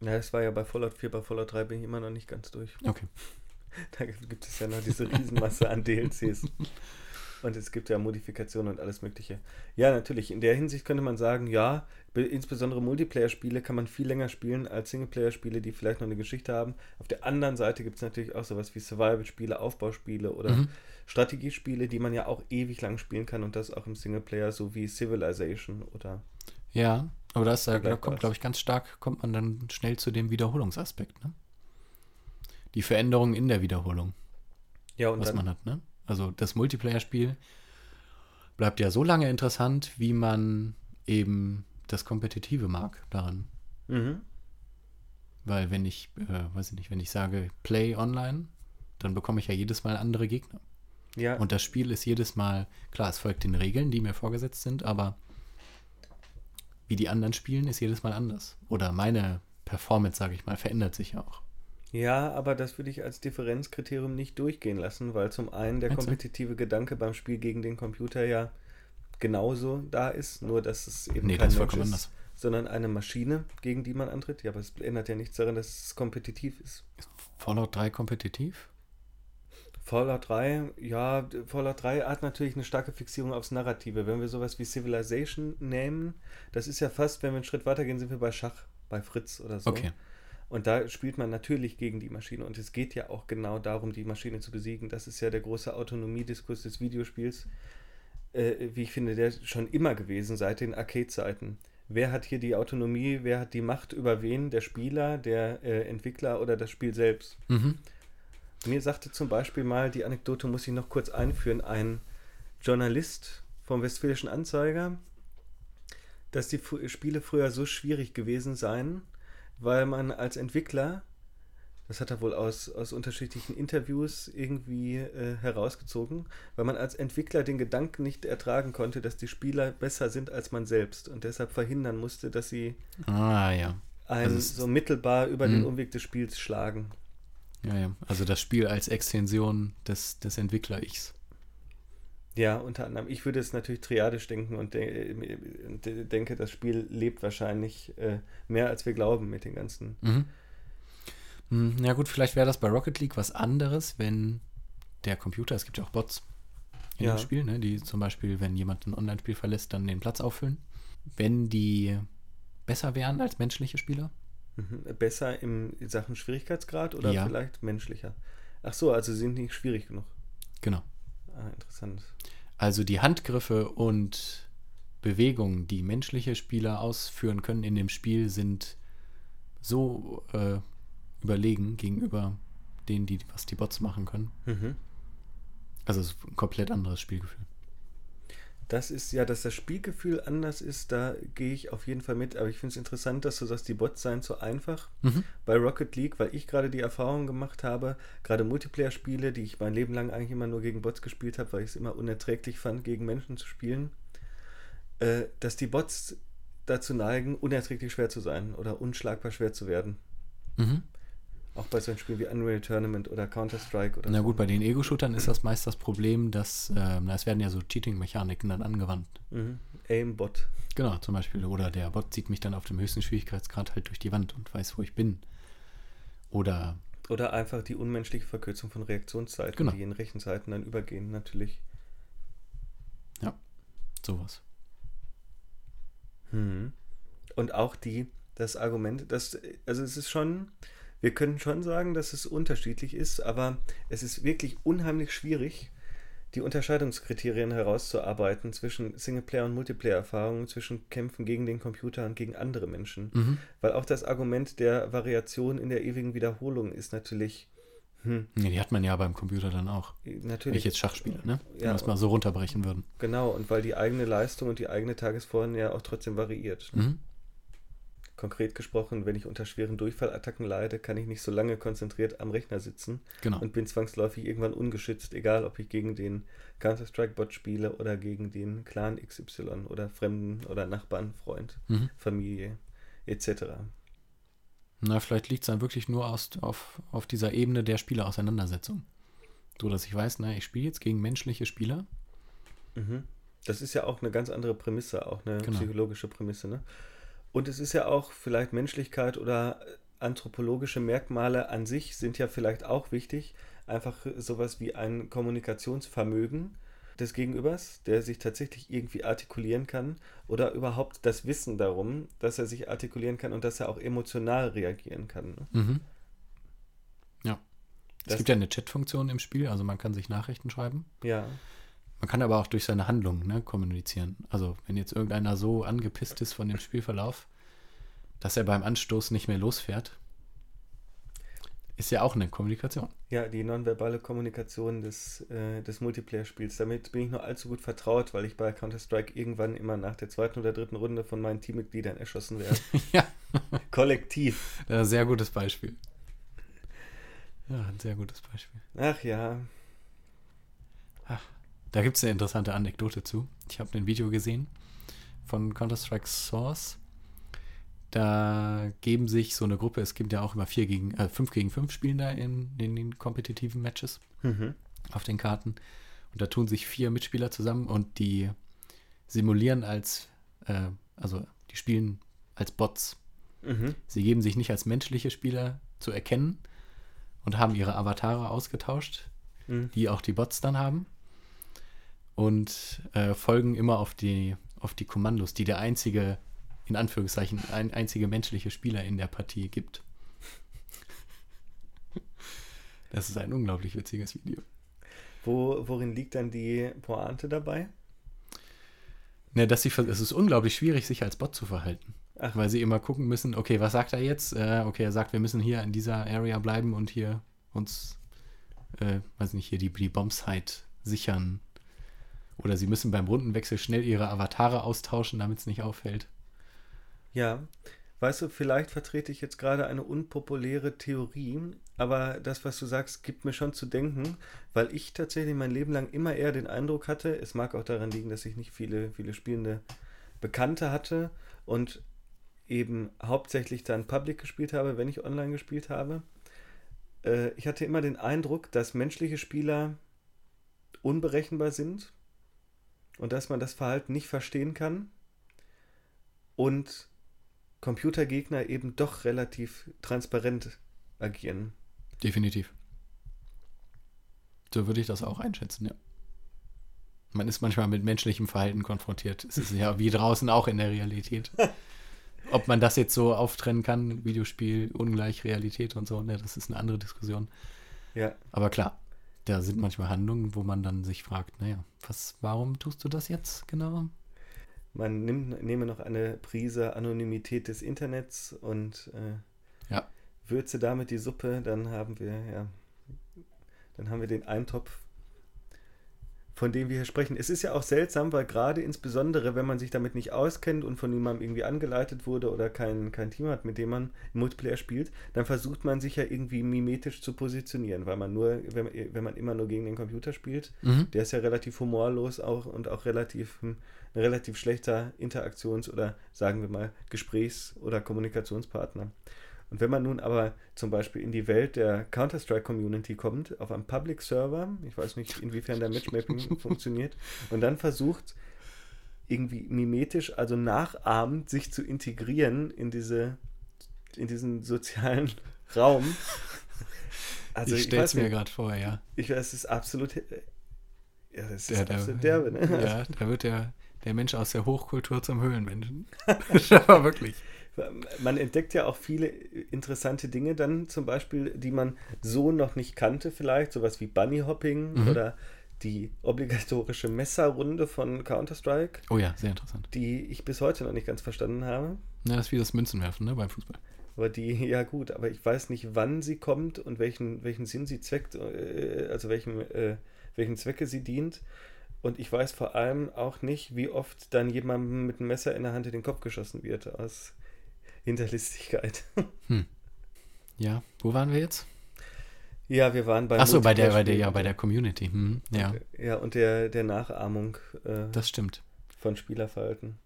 Ja, das war ja bei Fallout 4, bei Fallout 3 bin ich immer noch nicht ganz durch. Okay. Da gibt es ja noch diese Riesenmasse an DLCs. Und es gibt ja Modifikationen und alles Mögliche. Ja, natürlich. In der Hinsicht könnte man sagen, ja, be- insbesondere Multiplayer-Spiele kann man viel länger spielen als Singleplayer-Spiele, die vielleicht noch eine Geschichte haben. Auf der anderen Seite gibt es natürlich auch sowas wie Survival-Spiele, Aufbauspiele oder Mhm. Strategiespiele, die man ja auch ewig lang spielen kann und das auch im Singleplayer, so wie Civilization oder. Ja, aber da ist da, kommt, glaube ich, ganz stark, kommt man dann schnell zu dem Wiederholungsaspekt, ne? Die Veränderung in der Wiederholung, Ja, und was dann, man hat, ne? Also das Multiplayer-Spiel bleibt ja so lange interessant, wie man eben das Kompetitive mag daran. Mhm. Weil wenn ich, äh, weiß ich nicht, wenn ich sage Play online, dann bekomme ich ja jedes Mal andere Gegner. Ja, Und das Spiel ist jedes Mal, klar, es folgt den Regeln, die mir vorgesetzt sind, aber wie die anderen spielen, ist jedes Mal anders. Oder meine Performance, sage ich mal, verändert sich ja auch. Ja, aber das würde ich als Differenzkriterium nicht durchgehen lassen, weil zum einen der kompetitive Gedanke beim Spiel gegen den Computer ja genauso da ist, nur dass es eben Nee, kein ist Mensch ist, anders. sondern eine Maschine, gegen die man antritt. Ja, aber es ändert ja nichts daran, dass es kompetitiv ist. Fallout 3 kompetitiv? Fallout 3, ja, Fallout 3 hat natürlich eine starke Fixierung aufs Narrative. Wenn wir sowas wie Civilization nehmen, das ist ja fast, wenn wir einen Schritt weitergehen, sind wir bei Schach, bei Fritz oder so. Okay. Und da spielt man natürlich gegen die Maschine. Und es geht ja auch genau darum, die Maschine zu besiegen. Das ist ja der große Autonomiediskurs des Videospiels, äh, wie ich finde, der schon immer gewesen, seit den Arcade-Zeiten. Wer hat hier die Autonomie, wer hat die Macht über wen? Der Spieler, der äh, Entwickler oder das Spiel selbst? Mhm. Mir sagte zum Beispiel mal, die Anekdote muss ich noch kurz einführen, ein Journalist vom Westfälischen Anzeiger, dass die Fu- Spiele früher so schwierig gewesen seien, weil man als Entwickler, das hat er wohl aus, aus unterschiedlichen Interviews irgendwie äh, herausgezogen, weil man als Entwickler den Gedanken nicht ertragen konnte, dass die Spieler besser sind als man selbst und deshalb verhindern musste, dass sie Ah, ja. einen Also so mittelbar über den Mhm. Umweg des Spiels schlagen. Ja, ja. Also das Spiel als Extension des, des Entwickler-Ichs. Ja, unter anderem. Ich würde es natürlich triadisch denken und de de denke, das Spiel lebt wahrscheinlich äh, mehr, als wir glauben mit den ganzen. Mhm. Hm, Ja gut, vielleicht wäre das bei Rocket League was anderes, wenn der Computer, es gibt ja auch Bots in Ja. dem Spiel, ne, die zum Beispiel, wenn jemand ein Online-Spiel verlässt, dann den Platz auffüllen. Wenn die besser wären als menschliche Spieler. Mhm. Besser im in Sachen Schwierigkeitsgrad oder Ja. vielleicht menschlicher? Ach so, also sie sind nicht schwierig genug. Genau. Ah, interessant. Also die Handgriffe und Bewegungen, die menschliche Spieler ausführen können in dem Spiel, sind so äh, überlegen gegenüber denen, die, was die Bots machen können. Mhm. Also es ist ein komplett anderes Spielgefühl. Das ist ja, dass das Spielgefühl anders ist, da gehe ich auf jeden Fall mit. Aber ich finde es interessant, dass du sagst, die Bots seien zu einfach. Mhm. bei Rocket League, weil ich gerade die Erfahrung gemacht habe, gerade Multiplayer-Spiele, die ich mein Leben lang eigentlich immer nur gegen Bots gespielt habe, weil ich es immer unerträglich fand, gegen Menschen zu spielen, äh, dass die Bots dazu neigen, unerträglich schwer zu sein oder unschlagbar schwer zu werden. Mhm. Auch bei so einem Spiel wie Unreal Tournament oder Counter-Strike oder Na so. gut, bei den Ego-Shootern ist das meist das Problem, dass na, es werden ja so Cheating-Mechaniken dann angewandt. Mhm. Aimbot. Genau, zum Beispiel. Oder der Bot zieht mich dann auf dem höchsten Schwierigkeitsgrad halt durch die Wand und weiß, wo ich bin. Oder, Oder einfach die unmenschliche Verkürzung von Reaktionszeiten, Genau. die in Rechenzeiten dann übergehen, natürlich. sowas. Mhm. Und auch die, das Argument, dass, also es ist schon, wir können schon sagen, dass es unterschiedlich ist, aber es ist wirklich unheimlich schwierig, die Unterscheidungskriterien herauszuarbeiten zwischen Singleplayer- und Multiplayer-Erfahrungen, zwischen Kämpfen gegen den Computer und gegen andere Menschen. Mhm. Weil auch das Argument der Variation in der ewigen Wiederholung ist natürlich, hm, Nee, die hat man ja beim Computer dann auch. Wenn ich natürlich, jetzt Schach spiele, ne? Wenn Ja. wir es mal so runterbrechen würden. genau, und weil die eigene Leistung und die eigene Tagesform ja auch trotzdem variiert. Mhm. Konkret gesprochen, wenn ich unter schweren Durchfallattacken leide, kann ich nicht so lange konzentriert am Rechner sitzen Genau. und bin zwangsläufig irgendwann ungeschützt, egal ob ich gegen den Counter-Strike-Bot spiele oder gegen den Clan XY oder Fremden oder Nachbarn, Freund, Mhm. Familie etc. Na, vielleicht liegt es dann wirklich nur aus, auf, auf dieser Ebene der Spielerauseinandersetzung. So, dass ich weiß, na, ich spiele jetzt gegen menschliche Spieler. Mhm. Das ist ja auch eine ganz andere Prämisse, auch eine Genau. psychologische Prämisse. Ne? Und es ist ja auch vielleicht Menschlichkeit oder anthropologische Merkmale an sich sind ja vielleicht auch wichtig. Einfach sowas wie ein Kommunikationsvermögen des Gegenübers, der sich tatsächlich irgendwie artikulieren kann oder überhaupt das Wissen darum, dass er sich artikulieren kann und dass er auch emotional reagieren kann. Ne? Mhm. Ja. Es Das- gibt ja eine Chat-Funktion im Spiel, also man kann sich Nachrichten schreiben. Ja, Man kann aber auch durch seine Handlungen ne, kommunizieren. Also wenn jetzt irgendeiner so angepisst ist von dem Spielverlauf, dass er beim Anstoß nicht mehr losfährt, ist ja auch eine Kommunikation. Ja, die nonverbale Kommunikation des, äh, des Multiplayer-Spiels. Damit bin ich nur allzu gut vertraut, weil ich bei Counter-Strike irgendwann immer nach der zweiten oder dritten Runde von meinen Teammitgliedern erschossen werde. ja, Kollektiv. sehr gutes Beispiel. Ja, ein sehr gutes Beispiel. Ach ja. Da gibt es eine interessante Anekdote zu. Ich habe ein Video gesehen von Counter-Strike Source. Da geben sich so eine Gruppe, es gibt ja auch immer vier gegen, äh, fünf gegen fünf Spielen da in, in den kompetitiven Matches Mhm. auf den Karten. Und da tun sich vier Mitspieler zusammen und die simulieren als, äh, also die spielen als Bots. Mhm. Sie geben sich nicht als menschliche Spieler zu erkennen und haben ihre Avatare ausgetauscht, Mhm. die auch die Bots dann haben. Und äh, folgen immer auf die, auf die Kommandos, die der einzige, in Anführungszeichen, ein einzige menschliche Spieler in der Partie gibt. Das ist ein unglaublich witziges Video. Wo, worin liegt dann die Pointe dabei? Ne, dass sie, es ist unglaublich schwierig, sich als Bot zu verhalten. Ach. Weil sie immer gucken müssen, okay, was sagt er jetzt? Äh, okay, er sagt, wir müssen hier in dieser Area bleiben und hier uns, äh, weiß nicht, hier die, die Bombsite sichern. Oder sie müssen beim Rundenwechsel schnell ihre Avatare austauschen, damit es nicht auffällt. Ja, weißt du, vielleicht vertrete ich jetzt gerade eine unpopuläre Theorie, aber das, was du sagst, gibt mir schon zu denken, weil ich tatsächlich mein Leben lang immer eher den Eindruck hatte, es mag auch daran liegen, dass ich nicht viele, viele spielende Bekannte hatte und eben hauptsächlich dann Public gespielt habe, wenn ich online gespielt habe. Äh, ich hatte immer den Eindruck, dass menschliche Spieler unberechenbar sind und dass man das Verhalten nicht verstehen kann und Computergegner eben doch relativ transparent agieren. Definitiv. So würde ich das auch einschätzen, ja. Man ist manchmal mit menschlichem Verhalten konfrontiert. Es ist ja wie draußen auch in der Realität. Ob man das jetzt so auftrennen kann, Videospiel, ungleich Realität und so, ne, das ist eine andere Diskussion. Ja, Aber klar, da sind manchmal Handlungen, wo man dann sich fragt, naja, was, warum tust du das jetzt genau? man nimmt, nehme noch eine Prise Anonymität des Internets und äh, Ja. würze damit die Suppe, dann haben wir, ja, dann haben wir den Eintopf, von dem wir hier sprechen. Es ist ja auch seltsam, weil gerade insbesondere, wenn man sich damit nicht auskennt und von jemandem irgendwie angeleitet wurde oder kein, kein Team hat, mit dem man im Multiplayer spielt, dann versucht man sich ja irgendwie mimetisch zu positionieren, weil man nur, wenn, wenn man immer nur gegen den Computer spielt, Mhm. der ist ja relativ humorlos auch und auch relativ hm, ein relativ schlechter Interaktions- oder sagen wir mal Gesprächs- oder Kommunikationspartner. Und wenn man nun aber zum Beispiel in die Welt der Counter-Strike-Community kommt, auf einem Public-Server, ich weiß nicht, inwiefern der Matchmaking funktioniert, und dann versucht, irgendwie mimetisch, also nachahmend, sich zu integrieren in diese, in diesen sozialen Raum. Also ich stelle es mir gerade vor, ja. ich weiß, es ist absolut, ja, das ist Der, der, absolut derbe, ne? Ja, da wird der, der Mensch aus der Hochkultur zum Höhlenmenschen. Aber wirklich. Man entdeckt ja auch viele interessante Dinge dann zum Beispiel, die man so noch nicht kannte vielleicht, sowas wie Bunnyhopping Mhm. oder die obligatorische Messerrunde von Counter-Strike, Oh ja, sehr interessant. die ich bis heute noch nicht ganz verstanden habe. Ja, das ist wie das Münzenwerfen, ne, beim Fußball. Aber die, ja gut, aber ich weiß nicht, wann sie kommt und welchen, welchen Sinn sie zweckt, äh, also welchen, äh, welchen Zwecke sie dient. Und ich weiß vor allem auch nicht, wie oft dann jemandem mit einem Messer in der Hand in den Kopf geschossen wird aus Hinterlistigkeit. Ja, wo waren wir jetzt? Ja, wir waren bei Achso, bei der, bei der, ja, bei der Community. Hm, ja, und, ja, und der, der Nachahmung äh, das stimmt. von Spielerverhalten.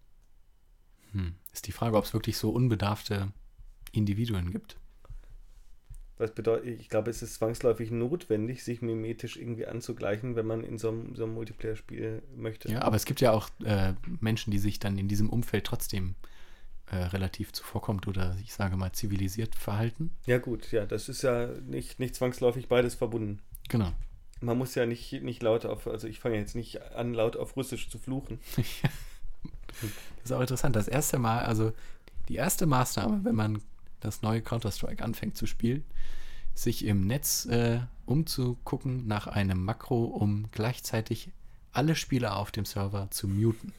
Hm. Ist die Frage, ob es wirklich so unbedarfte Individuen gibt. Was bedeutet, ich glaube, es ist zwangsläufig notwendig, sich mimetisch irgendwie anzugleichen, wenn man in so einem, so einem Multiplayer-Spiel möchte. Ja, aber es gibt ja auch äh, Menschen, die sich dann in diesem Umfeld trotzdem äh, relativ zuvorkommt oder ich sage mal zivilisiert verhalten. Ja, gut, ja, das ist ja nicht, nicht zwangsläufig beides verbunden. Genau. Man muss ja nicht, nicht laut auf, also ich fange jetzt nicht an, laut auf Russisch zu fluchen. Das ist auch interessant. Das erste Mal, also die erste Maßnahme, wenn man das neue Counter-Strike anfängt zu spielen, sich im Netz äh, umzugucken nach einem Makro, um gleichzeitig alle Spieler auf dem Server zu muten.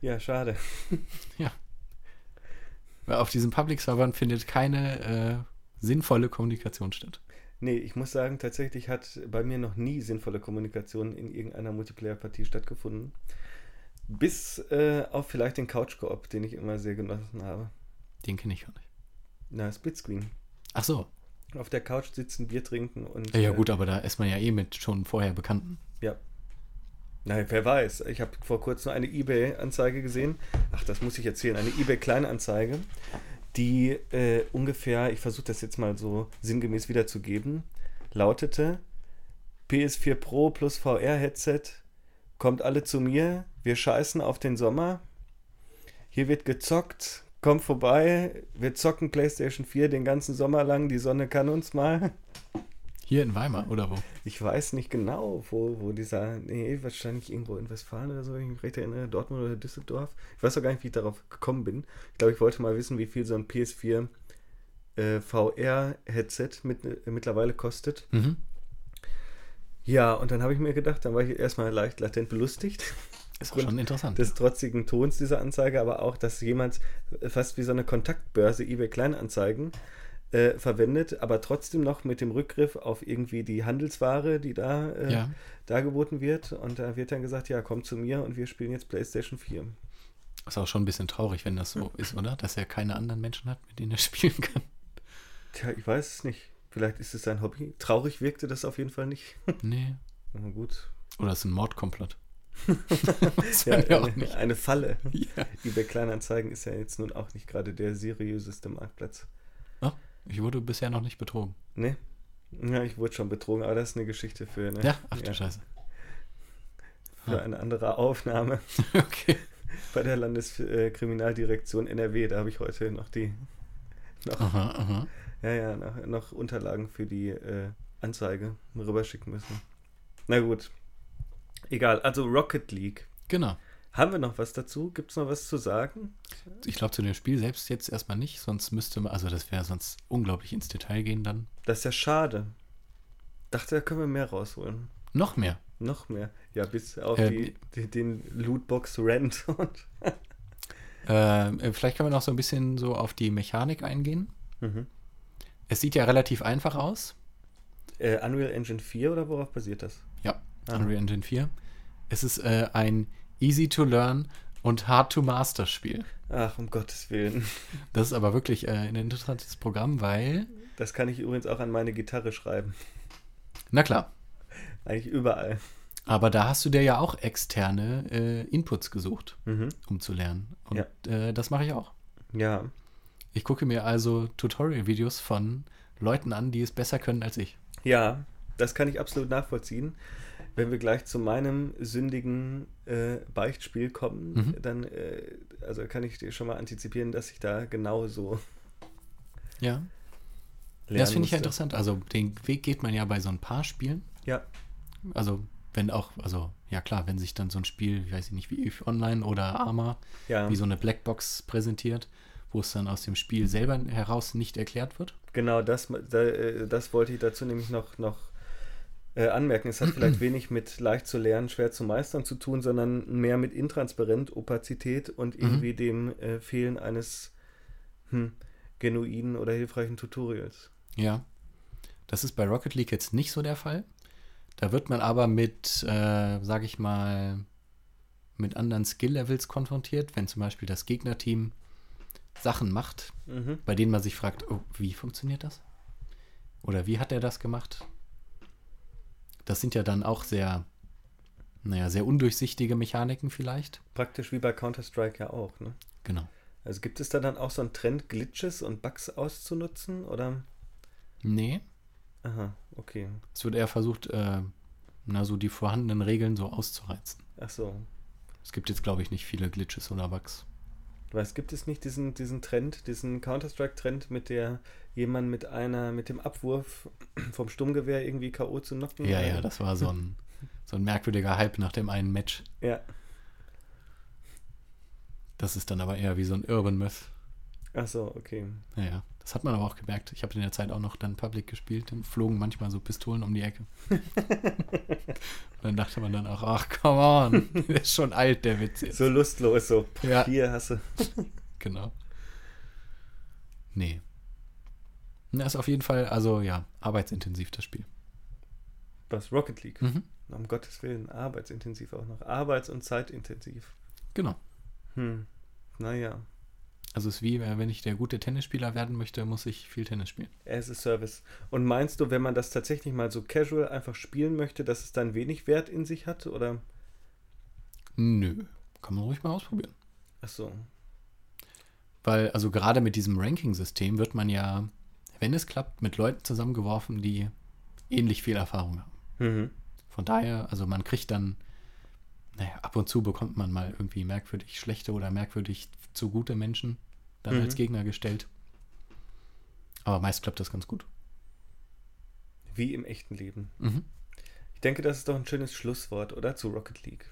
Ja, schade. Weil auf diesen Public-Servern findet keine äh, sinnvolle Kommunikation statt. Nee, ich muss sagen, tatsächlich hat bei mir noch nie sinnvolle Kommunikation in irgendeiner Multiplayer-Partie stattgefunden. Bis äh, auf vielleicht den Couch-Koop, den ich immer sehr genossen habe. Den kenne ich gar nicht. Na, Splitscreen. Ach so. Auf der Couch sitzen, Bier trinken und. Ja, ja äh, gut, aber da ist man ja eh mit schon vorher Bekannten. Nein, wer weiß. Ich habe vor kurzem eine eBay-Anzeige gesehen. Ach, das muss ich erzählen. Eine eBay-Kleinanzeige, die äh, ungefähr, ich versuche das jetzt mal so sinngemäß wiederzugeben, lautete: PS4 Pro plus VR-Headset, kommt alle zu mir, wir scheißen auf den Sommer. Hier wird gezockt, kommt vorbei, wir zocken PlayStation 4 den ganzen Sommer lang, die Sonne kann uns mal. Hier in Weimar oder wo? Ich weiß nicht genau, wo, wo dieser, nee, wahrscheinlich irgendwo in Westfalen oder so, wenn ich mich recht erinnere, Dortmund oder Düsseldorf. Ich weiß auch gar nicht, wie ich darauf gekommen bin. Ich glaube, ich wollte mal wissen, wie viel so ein PS4 äh, VR-Headset mit, äh, mittlerweile kostet. Mhm. Ja, und dann habe ich mir gedacht, dann war ich erstmal leicht latent belustigt Ist auch schon interessant. des trotzigen Tons dieser Anzeige, aber auch, dass jemand fast wie so eine Kontaktbörse eBay Kleinanzeigen äh, verwendet, aber trotzdem noch mit dem Rückgriff auf irgendwie die Handelsware, die da äh, ja. dargeboten wird. Und da wird dann gesagt, ja, komm zu mir und wir spielen jetzt PlayStation 4. Ist auch schon ein bisschen traurig, wenn das so ist, oder? Dass er keine anderen Menschen hat, mit denen er spielen kann. Tja, ich weiß es nicht. Vielleicht ist es sein Hobby. Traurig wirkte das auf jeden Fall nicht. Nee. Na gut. Oder ist ein Mordkomplott. das Ja, eine, eine Falle. Ja. eBay Kleinanzeigen ist ja jetzt nun auch nicht gerade der seriöseste Marktplatz. Ich wurde bisher noch nicht betrogen. Ne? Ja, ich wurde schon betrogen, aber das ist eine Geschichte für, eine, Ja, ach du Scheiße. für eine andere Aufnahme Okay. bei der Landeskriminaldirektion NRW. Da habe ich heute noch die, noch, Aha, aha. ja, ja, noch, noch Unterlagen für die äh, Anzeige rüberschicken müssen. Na gut. Egal, also Rocket League. Genau. Haben wir noch was dazu? Gibt es noch was zu sagen? Ich glaube, zu dem Spiel selbst jetzt erstmal nicht, sonst müsste man, also das wäre sonst unglaublich ins Detail gehen dann. Das ist ja schade. Dachte, da können wir mehr rausholen. Noch mehr. Noch mehr. Ja, bis auf Äh, die, die, den Lootbox-Rent. und- Äh, vielleicht können wir noch so ein bisschen so auf die Mechanik eingehen. Mhm. Es sieht ja relativ einfach aus. Äh, Unreal Engine 4 oder worauf basiert das? Ja, Ah. Unreal Engine 4. Es ist äh, ein easy to learn und hard to master Spiel. Ach, um Gottes Willen. Das ist aber wirklich äh, ein interessantes Programm, weil, Das kann ich übrigens auch an meine Gitarre schreiben. na klar, Eigentlich überall. aber da hast du dir ja auch externe äh, Inputs gesucht, Mhm. um zu lernen. Und Ja. äh, das mache ich auch. Ja. Ich gucke mir also Tutorial-Videos von Leuten an, die es besser können als ich. Ja, das kann ich absolut nachvollziehen. Wenn wir gleich zu meinem sündigen äh, Beichtspiel kommen, Mhm. dann äh, also kann ich dir schon mal antizipieren, dass ich da genauso Ja, das finde ich ja interessant. Also den Weg geht man ja bei so ein paar Spielen. Ja, Also wenn auch, also ja klar, wenn sich dann so ein Spiel, ich weiß nicht, wie EVE Online oder Arma, ja. wie so eine Blackbox präsentiert, wo es dann aus dem Spiel selber heraus nicht erklärt wird. Genau, das, da, äh, das wollte ich dazu nämlich noch, noch äh, anmerken. Es hat vielleicht wenig mit leicht zu lernen, schwer zu meistern zu tun, sondern mehr mit Intransparent, Opazität und Mhm. irgendwie dem äh, Fehlen eines hm, genuinen oder hilfreichen Tutorials. Ja. Das ist bei Rocket League jetzt nicht so der Fall. Da wird man aber mit, äh, sag ich mal, mit anderen Skill-Levels konfrontiert, wenn zum Beispiel das Gegnerteam Sachen macht, Mhm. bei denen man sich fragt, oh, wie funktioniert das? Oder wie hat er das gemacht? Das sind ja dann auch sehr, naja, sehr undurchsichtige Mechaniken vielleicht. Praktisch wie bei Counter-Strike ja auch. Ne? Genau. Also gibt es da dann auch so einen Trend, Glitches und Bugs auszunutzen? Oder? Nee, Aha, okay. es wird eher versucht, äh, na, so die vorhandenen Regeln so auszureizen. Ach so. Es gibt jetzt, glaube ich, nicht viele Glitches oder Bugs. Du weißt, gibt es nicht diesen, diesen Trend, diesen Counter-Strike-Trend, mit der jemand mit einer, mit dem Abwurf vom Sturmgewehr irgendwie K.O. zu knocken? Ja, ja, das war so ein, so ein merkwürdiger Hype nach dem einen Match. Ja. Das ist dann aber eher wie so ein Urban Myth. Ach so, okay. Ja, ja. Das hat man aber auch gemerkt. Ich habe in der Zeit auch noch dann Public gespielt. Dann flogen manchmal so Pistolen um die Ecke. Und dann dachte man dann auch, ach, come on. Der ist schon alt, der Witz jetzt. So lustlos, so. Ja. Hier hast du. Genau. Nee. Das ist auf jeden Fall, also ja, arbeitsintensiv das Spiel. Was? Rocket League. Mhm. Um Gottes Willen, arbeitsintensiv auch noch. Arbeits- und zeitintensiv. Genau. Hm. Naja. Also es ist wie, äh, wenn ich der gute Tennisspieler werden möchte, muss ich viel Tennis spielen. As a Service. Und meinst du, wenn man das tatsächlich mal so casual einfach spielen möchte, dass es dann wenig Wert in sich hat? Oder? Nö. Kann man ruhig mal ausprobieren. Ach so. Weil, also gerade mit diesem Ranking-System wird man ja, wenn es klappt, mit Leuten zusammengeworfen, die ähnlich viel Erfahrung haben. Mhm. Von daher, also man kriegt dann, naja, ab und zu bekommt man mal irgendwie merkwürdig schlechte oder merkwürdig zu gute Menschen dann Mhm. als Gegner gestellt. Aber meist klappt das ganz gut. Wie im echten Leben. Mhm. Ich denke, das ist doch ein schönes Schlusswort, oder? Zu Rocket League.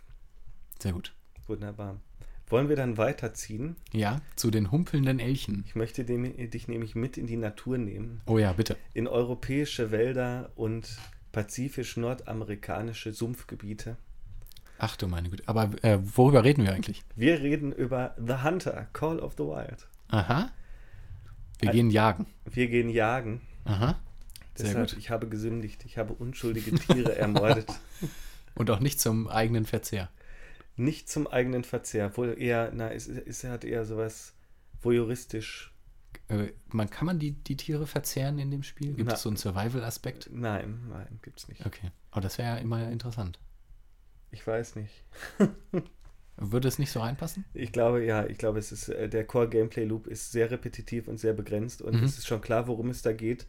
Sehr gut. Wunderbar. Wollen wir dann weiterziehen? Ja, zu den humpelnden Elchen. Ich möchte dem, dich nämlich mit in die Natur nehmen. Oh ja, bitte. In europäische Wälder und pazifisch-nordamerikanische Sumpfgebiete. Ach du meine Güte. Aber äh, worüber reden wir eigentlich? Wir reden über The Hunter, Call of the Wild. Aha. Wir Ein- gehen jagen. Wir gehen jagen. Aha. Sehr Deshalb, gut. ich habe gesündigt. Ich habe unschuldige Tiere ermordet. Und auch nicht zum eigenen Verzehr. Nicht zum eigenen Verzehr. Wohl eher, na, es, es hat eher sowas voyeuristisch. Äh, man, kann man die, die Tiere verzehren in dem Spiel? Gibt Na. es so einen Survival-Aspekt? Nein, nein, gibt's nicht. Okay. Aber das wäre ja immer interessant. Ich weiß nicht. Würde es nicht so reinpassen? Ich glaube, ja, ich glaube, es ist, äh, der Core-Gameplay-Loop ist sehr repetitiv und sehr begrenzt und Mhm. es ist schon klar, worum es da geht.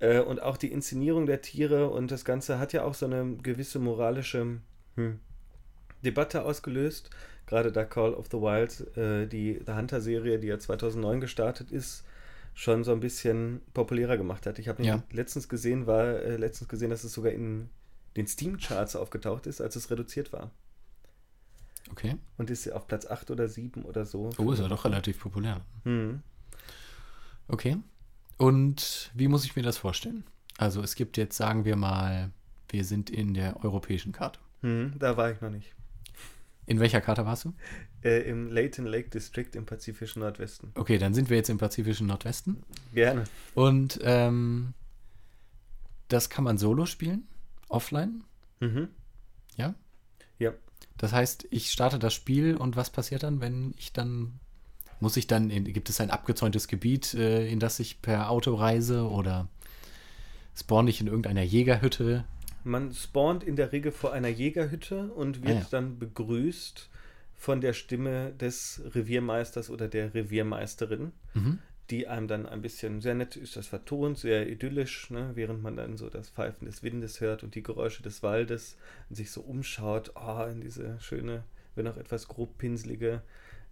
Äh, Und auch die Inszenierung der Tiere und das Ganze hat ja auch so eine gewisse moralische hm, Debatte ausgelöst. Gerade da Call of the Wild, äh, die The Hunter-Serie, die ja 2009 gestartet ist, schon so ein bisschen populärer gemacht hat. Ich habe Ja. letztens gesehen, war letztens gesehen, dass es sogar in den Steam-Charts aufgetaucht ist, als es reduziert war. Okay. Und ist auf Platz 8 oder 7 oder so. Oh, ist ja doch relativ populär. Hm. Okay. Und wie muss ich mir das vorstellen? Also es gibt jetzt, sagen wir mal, wir sind in der europäischen Karte. Hm, da war ich noch nicht. In welcher Karte warst du? Äh, Im Layton Lake District im pazifischen Nordwesten. Okay, dann sind wir jetzt im pazifischen Nordwesten. Gerne. Und ähm, das kann man solo spielen, offline. Mhm. Ja? Ja. Das heißt, ich starte das Spiel und was passiert dann, wenn ich dann. Muss ich dann, in, gibt es ein abgezäuntes Gebiet, äh, in das ich per Auto reise oder spawn ich in irgendeiner Jägerhütte? Man spawnt in der Regel vor einer Jägerhütte und wird Ah, ja. dann begrüßt von der Stimme des Reviermeisters oder der Reviermeisterin, Mhm. Die einem dann ein bisschen, sehr nett ist das vertont, sehr idyllisch, ne, während man dann so das Pfeifen des Windes hört und die Geräusche des Waldes und sich so umschaut, oh, in diese schöne, wenn auch etwas grob pinselige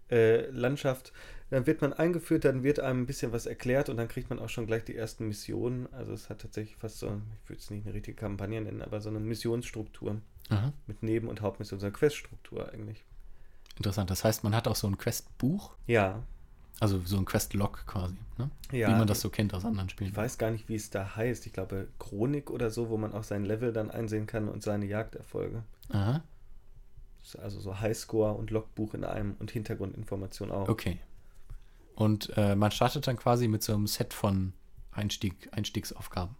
äh, Landschaft. Dann wird man eingeführt, dann wird einem ein bisschen was erklärt und dann kriegt man auch schon gleich die ersten Missionen. Also es hat tatsächlich fast so, ich würde es nicht eine richtige Kampagne nennen, aber so eine Missionsstruktur Aha. mit Neben- und Hauptmission, so eine Queststruktur eigentlich. Interessant. Das heißt, man hat auch so ein Questbuch. Ja, Also so ein Quest-Log quasi, ne? Ja, Wie man das so kennt aus anderen Spielen. Ich weiß gar nicht, wie es da heißt. Ich glaube Chronik oder so, wo man auch sein Level dann einsehen kann und seine Jagderfolge. Aha, also so Highscore und Logbuch in einem und Hintergrundinformation auch. okay. Und äh, man startet dann quasi mit so einem Set von Einstieg, Einstiegsaufgaben.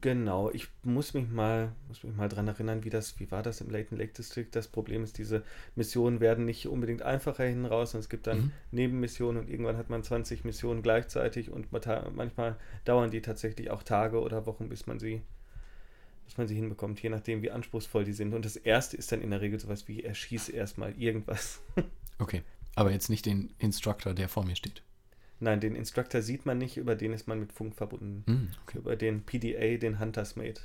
Genau, ich muss mich mal, muss mich mal dran erinnern, wie das, wie war das im Leighton Lake District? Das Problem ist, diese Missionen werden nicht unbedingt einfacher hin raus und es gibt dann Mhm. Nebenmissionen und irgendwann hat man 20 Missionen gleichzeitig und manchmal dauern die tatsächlich auch Tage oder Wochen, bis man sie, bis man sie hinbekommt, je nachdem, wie anspruchsvoll die sind. Und das erste ist dann in der Regel sowas wie erschieß erstmal irgendwas. Okay. Aber jetzt nicht den Instructor, der vor mir steht. Nein, den Instructor sieht man nicht, über den ist man mit Funk verbunden. Hm, okay. über den PDA, den Hunter's Mate.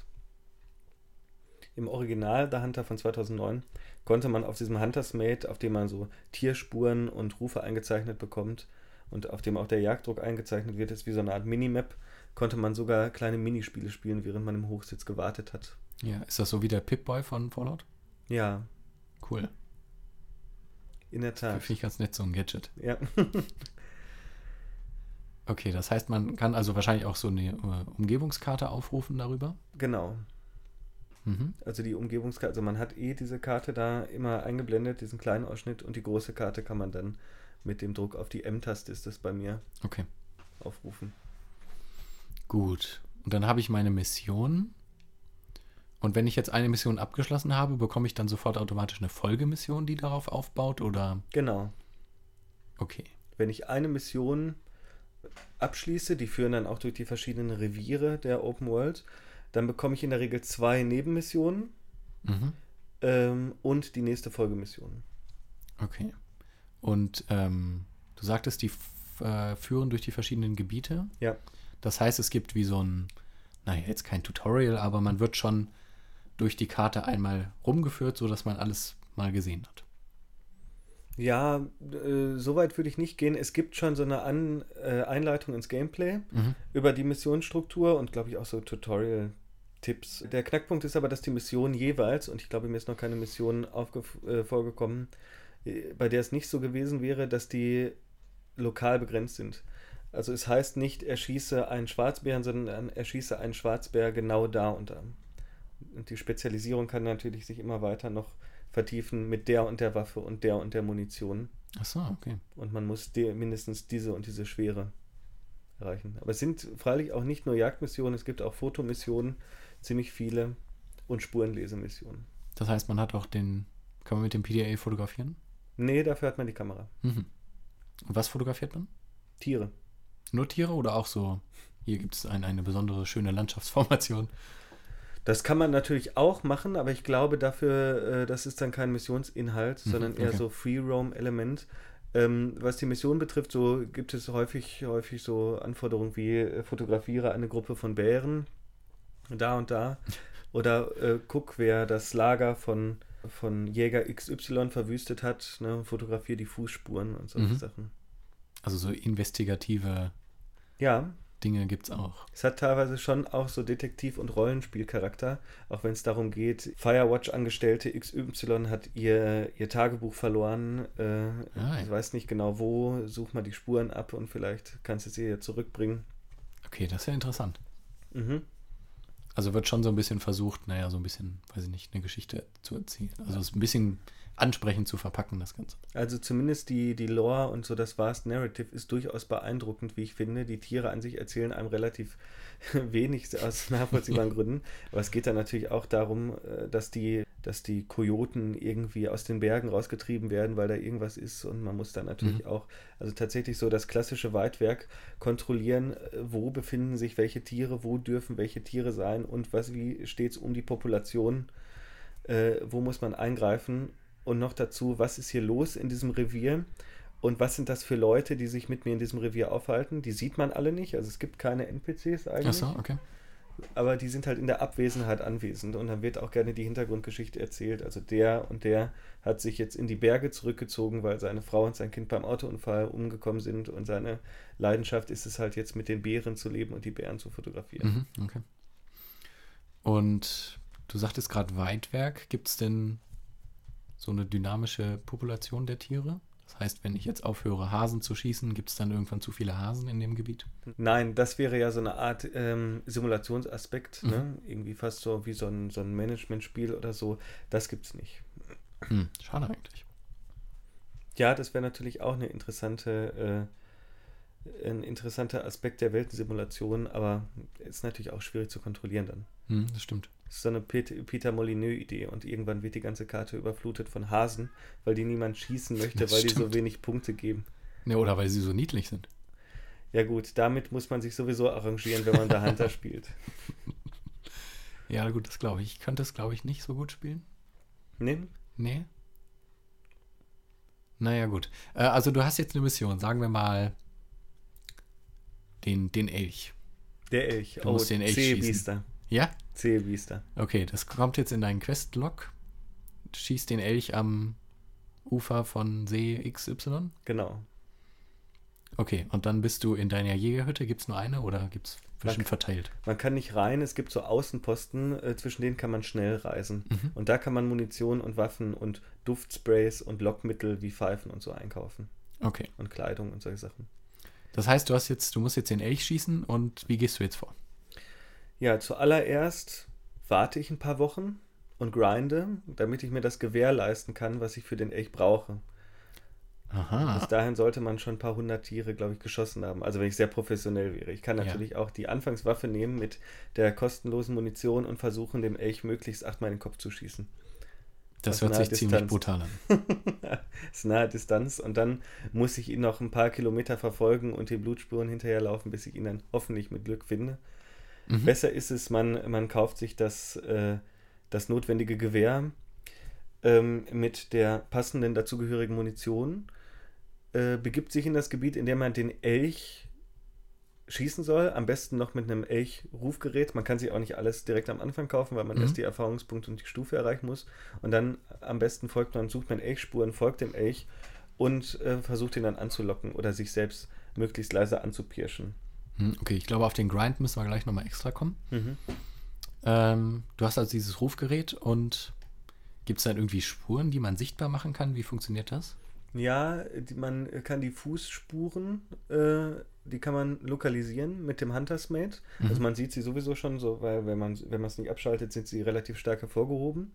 Im Original, der Hunter von 2009, konnte man auf diesem Hunter's Mate, auf dem man so Tierspuren und Rufe eingezeichnet bekommt und auf dem auch der Jagddruck eingezeichnet wird, ist wie so eine Art Minimap, konnte man sogar kleine Minispiele spielen, während man im Hochsitz gewartet hat. Ja, ist das so wie der Pip-Boy von Fallout? Ja, Cool. in der Tat. Finde ich ganz nett, so ein Gadget. Ja. Okay, das heißt, man kann also wahrscheinlich auch so eine äh, Umgebungskarte aufrufen darüber. genau. Mhm. Also die Umgebungskarte, also man hat eh diese Karte da immer eingeblendet, diesen kleinen Ausschnitt und die große Karte kann man dann mit dem Druck auf die M-Taste ist das bei mir Okay, aufrufen. gut. Und dann habe ich meine Mission. Und wenn ich jetzt eine Mission abgeschlossen habe, bekomme ich dann sofort automatisch eine Folgemission, die darauf aufbaut? Oder? Genau. Okay. Wenn ich eine Mission abschließe, die führen dann auch durch die verschiedenen Reviere der Open World, dann bekomme ich in der Regel zwei Nebenmissionen Mhm. ähm, und die nächste Folgemission. Okay. Und ähm, du sagtest, die äh, führen durch die verschiedenen Gebiete. Ja. Das heißt, es gibt wie so ein, naja, jetzt kein Tutorial, aber man wird schon durch die Karte einmal rumgeführt, sodass man alles mal gesehen hat. Ja, äh, so weit würde ich nicht gehen. Es gibt schon so eine An äh, Einleitung ins Gameplay Mhm. über die Missionsstruktur und glaube ich auch so Tutorial-Tipps. Der Knackpunkt ist aber, dass die Mission jeweils, und ich glaube, mir ist noch keine Mission äh, vorgekommen, äh, bei der es nicht so gewesen wäre, dass die lokal begrenzt sind. Also es heißt nicht, erschieße einen Schwarzbären, sondern erschieße einen Schwarzbär genau da und da. Und die Spezialisierung kann natürlich sich immer weiter noch vertiefen mit der und der Waffe und der und der Munition. Ach so, okay. Und man muss die, mindestens diese und diese Schwere erreichen. Aber es sind freilich auch nicht nur Jagdmissionen, es gibt auch Fotomissionen, ziemlich viele und Spurenlesemissionen. Das heißt, man hat auch den, kann man mit dem PDA fotografieren? Nee, dafür hat man die Kamera. Mhm. Und was fotografiert man? Tiere. Nur Tiere oder auch so, hier gibt es ein, eine besondere schöne Landschaftsformation. Das kann man natürlich auch machen, aber ich glaube dafür, äh, das ist dann kein Missionsinhalt, Mhm, sondern eher okay. so Free-Roam-Element. Ähm, was die Mission betrifft, so gibt es häufig, häufig so Anforderungen wie äh, fotografiere eine Gruppe von Bären da und da oder äh, guck, wer das Lager von, von Jäger XY verwüstet hat, ne, fotografiere die Fußspuren und solche Mhm. Sachen. Also so investigative Ja, Dinge gibt es auch. Es hat teilweise schon auch so Detektiv- und Rollenspielcharakter, auch wenn es darum geht, Firewatch-Angestellte XY hat ihr, ihr Tagebuch verloren, äh, Ah, ja. ich weiß nicht genau wo, such mal die Spuren ab und vielleicht kannst du sie ja zurückbringen. Okay, das ist ja interessant. Mhm. Also wird schon so ein bisschen versucht, naja, so ein bisschen, weiß ich nicht, eine Geschichte zu erzählen. Also es ein bisschen ansprechend zu verpacken, das Ganze. Also zumindest die, die Lore und so das Vast Narrative ist durchaus beeindruckend, wie ich finde. Die Tiere an sich erzählen einem relativ wenig aus nachvollziehbaren Gründen. Aber es geht dann natürlich auch darum, äh, dass die, dass die Kojoten irgendwie aus den Bergen rausgetrieben werden, weil da irgendwas ist. Und man muss dann natürlich Mhm. auch, also tatsächlich so das klassische Weitwerk kontrollieren, äh, wo befinden sich welche Tiere, wo dürfen welche Tiere sein und was, wie steht es um die Population, äh, wo muss man eingreifen und noch dazu, was ist hier los in diesem Revier und was sind das für Leute, die sich mit mir in diesem Revier aufhalten. Die sieht man alle nicht, also es gibt keine NPCs eigentlich, Ach so, okay. aber die sind halt in der Abwesenheit anwesend und dann wird auch gerne die Hintergrundgeschichte erzählt. Also der und der hat sich jetzt in die Berge zurückgezogen, weil seine Frau und sein Kind beim Autounfall umgekommen sind und seine Leidenschaft ist es halt jetzt mit den Bären zu leben und die Bären zu fotografieren. Mhm, okay. Und du sagtest gerade Weitwerk. Gibt es denn so eine dynamische Population der Tiere? Das heißt, wenn ich jetzt aufhöre, Hasen zu schießen, gibt es dann irgendwann zu viele Hasen in dem Gebiet? Nein, das wäre ja so eine Art ähm, Simulationsaspekt, Mhm. ne? irgendwie fast so wie so ein, so ein Management-Spiel oder so. Das gibt es nicht. Hm, schade eigentlich. Ja, das wäre natürlich auch eine interessante, äh, ein interessanter Aspekt der Weltensimulation, aber ist natürlich auch schwierig zu kontrollieren dann. Hm, das stimmt. Das ist so eine Pet- Peter Molyneux-Idee und irgendwann wird die ganze Karte überflutet von Hasen, weil die niemand schießen möchte, Das weil die so stimmt. wenig Punkte geben. Ja, oder weil sie so niedlich sind. Ja gut, damit muss man sich sowieso arrangieren, wenn man da Hunter spielt. Ja, gut, das glaube ich. Ich könnte es, glaube ich, nicht so gut spielen. Ne? Nee. Naja, gut. Äh, also du hast jetzt eine Mission, sagen wir mal den, den Elch. Der Elch. Du musst den Elch schießen. Ja? C-Biester. Okay, das kommt jetzt in deinen Quest-Log. Schießt den Elch am Ufer von See XY. Genau. Okay, und dann bist du in deiner Jägerhütte. Gibt es nur eine oder gibt es bestimmt Man- verteilt? Man kann nicht rein, es gibt so Außenposten, äh, zwischen denen kann man schnell reisen. Mhm. Und da kann man Munition und Waffen und Duftsprays und Lockmittel wie Pfeifen und so einkaufen. Okay. Und Kleidung und solche Sachen. Das heißt, du hast jetzt, du musst jetzt den Elch schießen und wie gehst du jetzt vor? Ja, zuallererst warte ich ein paar Wochen und grinde, damit ich mir das Gewehr leisten kann, was ich für den Elch brauche. Aha. Bis dahin sollte man schon ein paar hundert Tiere, glaube ich, geschossen haben. Also wenn ich sehr professionell wäre. Ich kann Ja. natürlich auch die Anfangswaffe nehmen mit der kostenlosen Munition und versuchen, dem Elch möglichst achtmal in den Kopf zu schießen. Das hört sich ziemlich Distanz. brutal an. Das ist nahe Distanz und dann muss ich ihn noch ein paar Kilometer verfolgen und den Blutspuren hinterherlaufen, bis ich ihn dann hoffentlich mit Glück finde. Mhm. Besser ist es, man, man kauft sich das, äh, das notwendige Gewehr ähm, mit der passenden dazugehörigen Munition, äh, begibt sich in das Gebiet, in dem man den Elch schießen soll, am besten noch mit einem Elch-Rufgerät. Man kann sich auch nicht alles direkt am Anfang kaufen, weil man Mhm. erst die Erfahrungspunkte und die Stufe erreichen muss. Und dann am besten folgt man, sucht man Elchspuren, folgt dem Elch und äh, versucht ihn dann anzulocken oder sich selbst möglichst leise anzupirschen. Hm, Okay, ich glaube, auf den Grind müssen wir gleich nochmal extra kommen. Mhm. Ähm, du hast also dieses Rufgerät und gibt es dann irgendwie Spuren, die man sichtbar machen kann? Wie funktioniert das? Ja, die, man kann die Fußspuren, äh, die kann man lokalisieren mit dem Hunters Mate. Mhm. Also man sieht sie sowieso schon so, weil wenn man wenn man es nicht abschaltet, sind sie relativ stark hervorgehoben.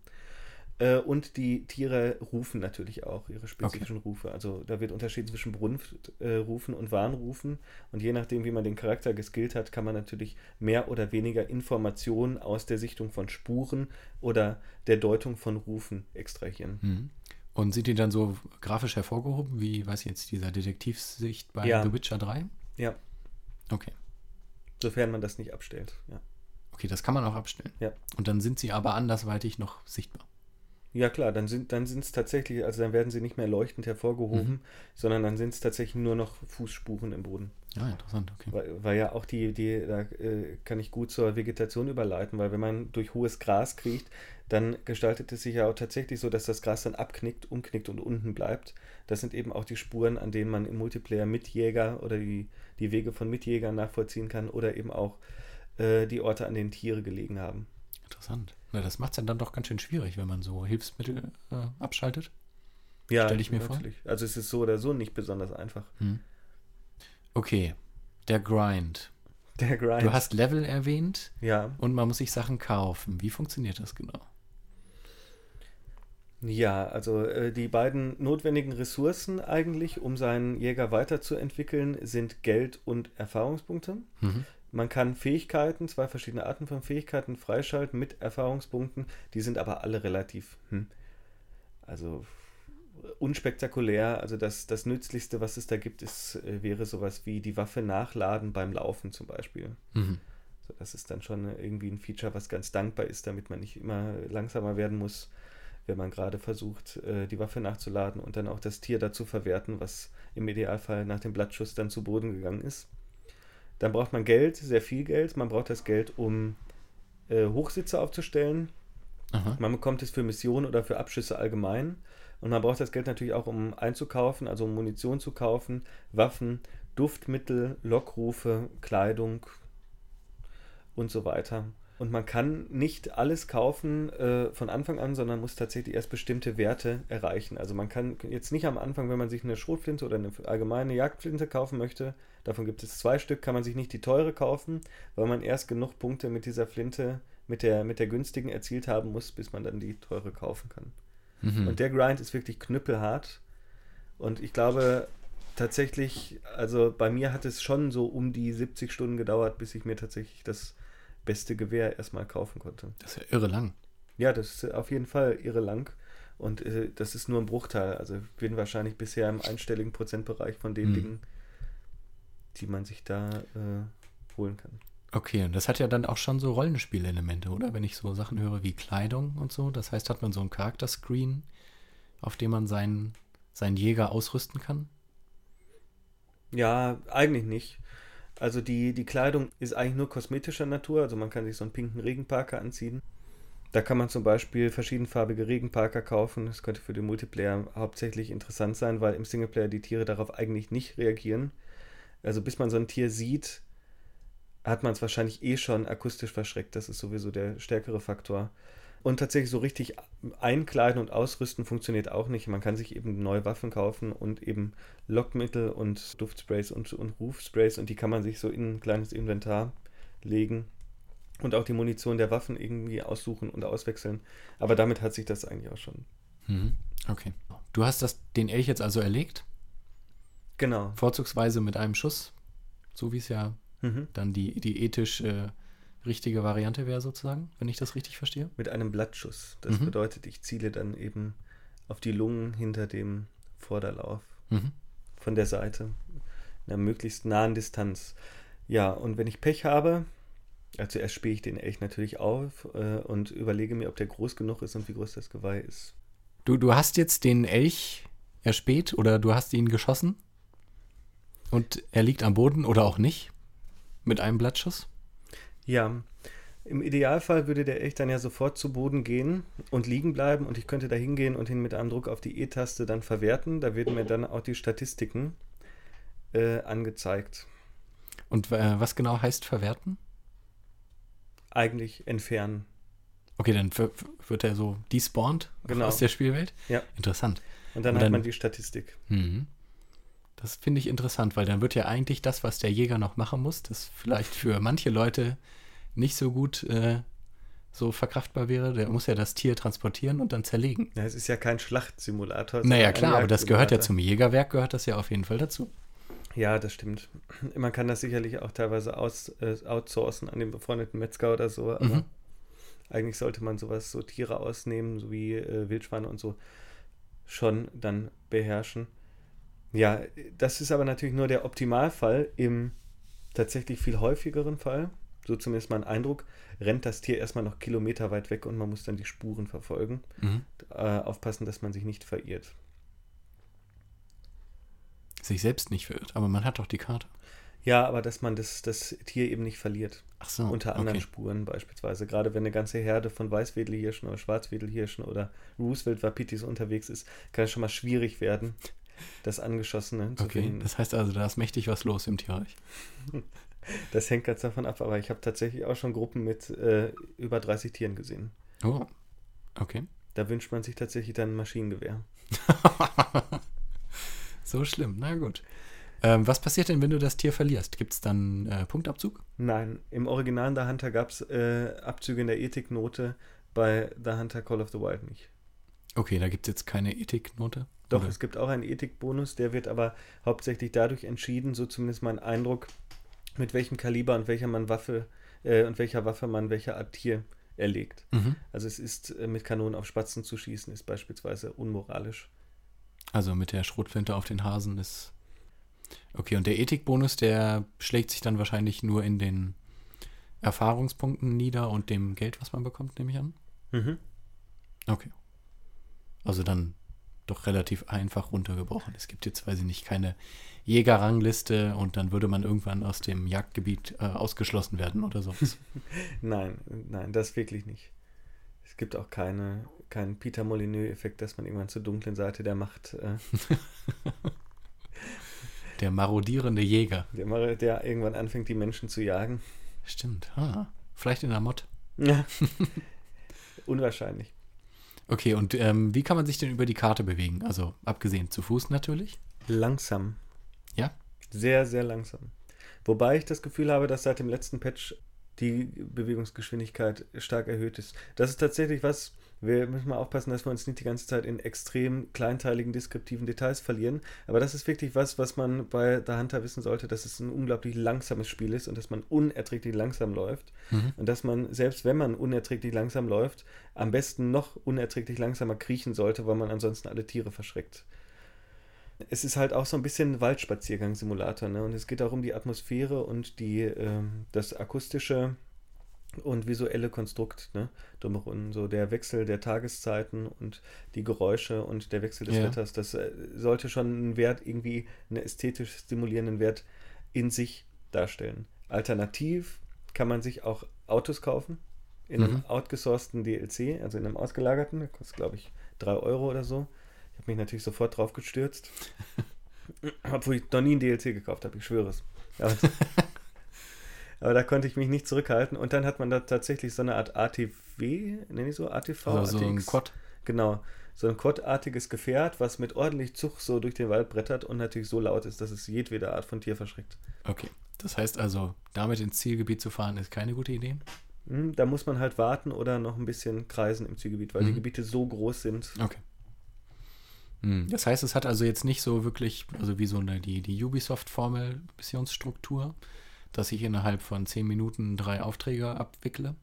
Äh, und die Tiere rufen natürlich auch ihre spezifischen Rufe. Also da wird unterschieden zwischen Brunftrufen äh, und Warnrufen. Und je nachdem, wie man den Charakter geskillt hat, kann man natürlich mehr oder weniger Informationen aus der Sichtung von Spuren oder der Deutung von Rufen extrahieren. Mhm. Und sind die dann so grafisch hervorgehoben, wie, weiß ich jetzt, dieser Detektivsicht bei Ja. The Witcher 3? Ja, Okay. sofern man das nicht abstellt. Ja. Okay, das kann man auch abstellen. Ja. Und dann sind sie aber andersweitig noch sichtbar. Ja klar, dann sind dann sind es tatsächlich, also dann werden sie nicht mehr leuchtend hervorgehoben, Mhm. sondern dann sind es tatsächlich nur noch Fußspuren im Boden. Ja, interessant, okay. Weil, weil ja auch die, die, da äh, kann ich gut zur Vegetation überleiten, weil wenn man durch hohes Gras kriecht, dann gestaltet es sich ja auch tatsächlich so, dass das Gras dann abknickt, umknickt und unten bleibt. Das sind eben auch die Spuren, an denen man im Multiplayer Mitjäger oder die, die Wege von Mitjägern nachvollziehen kann oder eben auch äh, die Orte, an denen Tiere gelegen haben. Interessant. Na, das macht es dann doch ganz schön schwierig, wenn man so Hilfsmittel äh, abschaltet. Ja, Stell ich mir vor. natürlich. Also es ist so oder so nicht besonders einfach. Hm. Okay, der Grind. Der Grind. Du hast Level erwähnt ja. und man muss sich Sachen kaufen. Wie funktioniert das genau? Ja, also äh, die beiden notwendigen Ressourcen eigentlich, um seinen Jäger weiterzuentwickeln, sind Geld und Erfahrungspunkte. Mhm. Man kann Fähigkeiten, zwei verschiedene Arten von Fähigkeiten freischalten mit Erfahrungspunkten. Die sind aber alle relativ, hm, also unspektakulär. Also das, das Nützlichste, was es da gibt, ist, äh, wäre sowas wie die Waffe nachladen beim Laufen zum Beispiel. Mhm. So, das ist dann schon irgendwie ein Feature, was ganz dankbar ist, damit man nicht immer langsamer werden muss, wenn man gerade versucht, äh, die Waffe nachzuladen und dann auch das Tier dazu verwerten, was im Idealfall nach dem Blattschuss dann zu Boden gegangen ist. Dann braucht man Geld, sehr viel Geld. Man braucht das Geld, um äh, Hochsitze aufzustellen. Aha. Man bekommt es für Missionen oder für Abschüsse allgemein. Und man braucht das Geld natürlich auch, um einzukaufen, also um Munition zu kaufen, Waffen, Duftmittel, Lockrufe, Kleidung und so weiter. Und man kann nicht alles kaufen äh, von Anfang an, sondern muss tatsächlich erst bestimmte Werte erreichen. Also man kann jetzt nicht am Anfang, wenn man sich eine Schrotflinte oder eine allgemeine Jagdflinte kaufen möchte, davon gibt es zwei Stück, kann man sich nicht die teure kaufen, weil man erst genug Punkte mit dieser Flinte, mit der, mit der günstigen erzielt haben muss, bis man dann die teure kaufen kann. Mhm. Und der Grind ist wirklich knüppelhart. Und ich glaube tatsächlich, also bei mir hat es schon so um die 70 Stunden gedauert, bis ich mir tatsächlich das beste Gewehr erstmal kaufen konnte. Das ist ja irre lang. Ja, das ist auf jeden Fall irre lang. Und äh, das ist nur ein Bruchteil. Also ich bin wahrscheinlich bisher im einstelligen Prozentbereich von den Mhm. Dingen, die man sich da äh, holen kann. Okay, und das hat ja dann auch schon so Rollenspielelemente, oder? Wenn ich so Sachen höre wie Kleidung und so. Das heißt, hat man so einen Charakterscreen, auf dem man seinen, seinen Jäger ausrüsten kann? Ja, eigentlich nicht. Also die, die Kleidung ist eigentlich nur kosmetischer Natur. Also man kann sich so einen pinken Regenparker anziehen. Da kann man zum Beispiel verschiedenfarbige Regenparker kaufen. Das könnte für den Multiplayer hauptsächlich interessant sein, weil im Singleplayer die Tiere darauf eigentlich nicht reagieren. Also bis man so ein Tier sieht, hat man es wahrscheinlich eh schon akustisch verschreckt. Das ist sowieso der stärkere Faktor. Und tatsächlich so richtig einkleiden und ausrüsten funktioniert auch nicht. Man kann sich eben neue Waffen kaufen und eben Lockmittel und Duftsprays und, und Rufsprays und die kann man sich so in ein kleines Inventar legen und auch die Munition der Waffen irgendwie aussuchen und auswechseln. Aber damit hat sich das eigentlich auch schon. Mhm. Okay. Du hast das, den Elch jetzt also erlegt, Genau. vorzugsweise mit einem Schuss, so wie es ja Mhm. dann die, die ethisch äh, richtige Variante wäre sozusagen, wenn ich das richtig verstehe. Mit einem Blattschuss. Das Mhm. bedeutet, ich ziele dann eben auf die Lungen hinter dem Vorderlauf. Mhm. von der Seite, in einer möglichst nahen Distanz. Ja, und wenn ich Pech habe, also erst spähe ich den Elch natürlich auf äh, und überlege mir, ob der groß genug ist und wie groß das Geweih ist. Du, du hast jetzt den Elch erspäht oder du hast ihn geschossen und er liegt am Boden oder auch nicht mit einem Blattschuss. Ja, im Idealfall würde der Elch dann ja sofort zu Boden gehen und liegen bleiben und ich könnte da hingehen und ihn mit einem Druck auf die E-Taste dann verwerten. Da werden mir dann auch die Statistiken äh, angezeigt. Und äh, was genau heißt verwerten? Eigentlich entfernen. Okay, dann wird er so despawned Genau. aus der Spielwelt. Ja. Interessant. Und dann Und hat dann- man die Statistik. Mhm. Das finde ich interessant, weil dann wird ja eigentlich das, was der Jäger noch machen muss, das vielleicht für manche Leute nicht so gut äh, so verkraftbar wäre. Der muss ja das Tier transportieren und dann zerlegen. Ja, es ist ja kein Schlachtsimulator. Naja, klar, aber das gehört ja zum Jägerwerk, gehört das ja auf jeden Fall dazu. Ja, das stimmt. Man kann das sicherlich auch teilweise aus, äh, outsourcen an den befreundeten Metzger oder so, aber Mhm. eigentlich sollte man sowas, so Tiere ausnehmen, so wie äh, Wildschweine und so, schon dann beherrschen. Ja, das ist aber natürlich nur der Optimalfall. Im tatsächlich viel häufigeren Fall, so zumindest mein Eindruck, rennt das Tier erstmal noch Kilometer weit weg und man muss dann die Spuren verfolgen. Mhm. Äh, aufpassen, dass man sich nicht verirrt. Sich selbst nicht verirrt, aber man hat doch die Karte. Ja, aber dass man das, das Tier eben nicht verliert. Ach so. unter anderen okay. Spuren beispielsweise. Gerade wenn eine ganze Herde von Weißwedelhirschen oder Schwarzwedelhirschen oder Roosevelt-Wapitis unterwegs ist, kann es schon mal schwierig werden, das Angeschossene zu Okay, finden. das heißt also, da ist mächtig was los im Tierreich. Das hängt ganz davon ab, aber ich habe tatsächlich auch schon Gruppen mit äh, über 30 Tieren gesehen. Oh, okay. Da wünscht man sich tatsächlich dann ein Maschinengewehr. So schlimm, na gut. Ähm, was passiert denn, wenn du das Tier verlierst? Gibt es dann äh, Punktabzug? Nein, im Original The Hunter gab es äh, Abzüge in der Ethiknote, bei The Hunter Call of the Wild nicht. Okay, da gibt es jetzt keine Ethiknote? Doch, Oder? es gibt auch einen Ethikbonus, der wird aber hauptsächlich dadurch entschieden, so zumindest mein Eindruck, mit welchem Kaliber und welcher man Waffe äh, und welcher Waffe man welche Art Tier erlegt. Mhm. Also es ist äh, mit Kanonen auf Spatzen zu schießen, ist beispielsweise unmoralisch. Also mit der Schrotflinte auf den Hasen ist. Okay, und der Ethikbonus, der schlägt sich dann wahrscheinlich nur in den Erfahrungspunkten nieder und dem Geld, was man bekommt, nehme ich an. Mhm. Okay. Also dann doch relativ einfach runtergebrochen. Es gibt jetzt, weiß ich nicht, keine Jägerrangliste und dann würde man irgendwann aus dem Jagdgebiet äh, ausgeschlossen werden oder so. Nein, nein, das wirklich nicht. Es gibt auch keine, keinen Peter Molyneux-Effekt, dass man irgendwann zur dunklen Seite der Macht, äh, Der marodierende Jäger. der, der irgendwann anfängt, die Menschen zu jagen. Stimmt. Ah, vielleicht in der Mod. Ja. Unwahrscheinlich. Okay, und ähm, wie kann man sich denn über die Karte bewegen? Also abgesehen zu Fuß natürlich. Langsam. Ja? Sehr, sehr langsam. Wobei ich das Gefühl habe, dass seit dem letzten Patch die Bewegungsgeschwindigkeit stark erhöht ist. Das ist tatsächlich was, wir müssen mal aufpassen, dass wir uns nicht die ganze Zeit in extrem kleinteiligen, deskriptiven Details verlieren. Aber das ist wirklich was, was man bei der Hunter wissen sollte, dass es ein unglaublich langsames Spiel ist und dass man unerträglich langsam läuft. Mhm. Und dass man, selbst wenn man unerträglich langsam läuft, am besten noch unerträglich langsamer kriechen sollte, weil man ansonsten alle Tiere verschreckt. Es ist halt auch so ein bisschen Waldspaziergang-Simulator, ne? Und es geht auch um die Atmosphäre und die, ähm, das akustische und visuelle Konstrukt, ne? Drumherum. So der Wechsel der Tageszeiten und die Geräusche und der Wechsel des Ja. Wetters, das äh, sollte schon einen Wert, irgendwie einen ästhetisch stimulierenden Wert in sich darstellen. Alternativ kann man sich auch Autos kaufen in einem Mhm. outgesourceten DLC, also in einem ausgelagerten, der kostet glaube ich 3 Euro oder so. Ich habe mich natürlich sofort drauf gestürzt. Obwohl ich noch nie ein DLC gekauft habe, ich schwöre es. Aber, aber da konnte ich mich nicht zurückhalten. Und dann hat man da tatsächlich so eine Art ATW, nenne ich so, ATV, Also so ein. Quad. Genau. So ein quadartiges Gefährt, was mit ordentlich Zug so durch den Wald brettert und natürlich so laut ist, dass es jedwede Art von Tier verschreckt. Okay. Das heißt also, damit ins Zielgebiet zu fahren, ist keine gute Idee. Hm, Da muss man halt warten oder noch ein bisschen kreisen im Zielgebiet, weil die Mhm. Gebiete so groß sind. Okay. Hm. Das heißt, es hat also jetzt nicht so wirklich, also wie so eine, die, die Ubisoft-Formel Missionsstruktur, dass ich innerhalb von 10 Minuten drei Aufträge abwickle,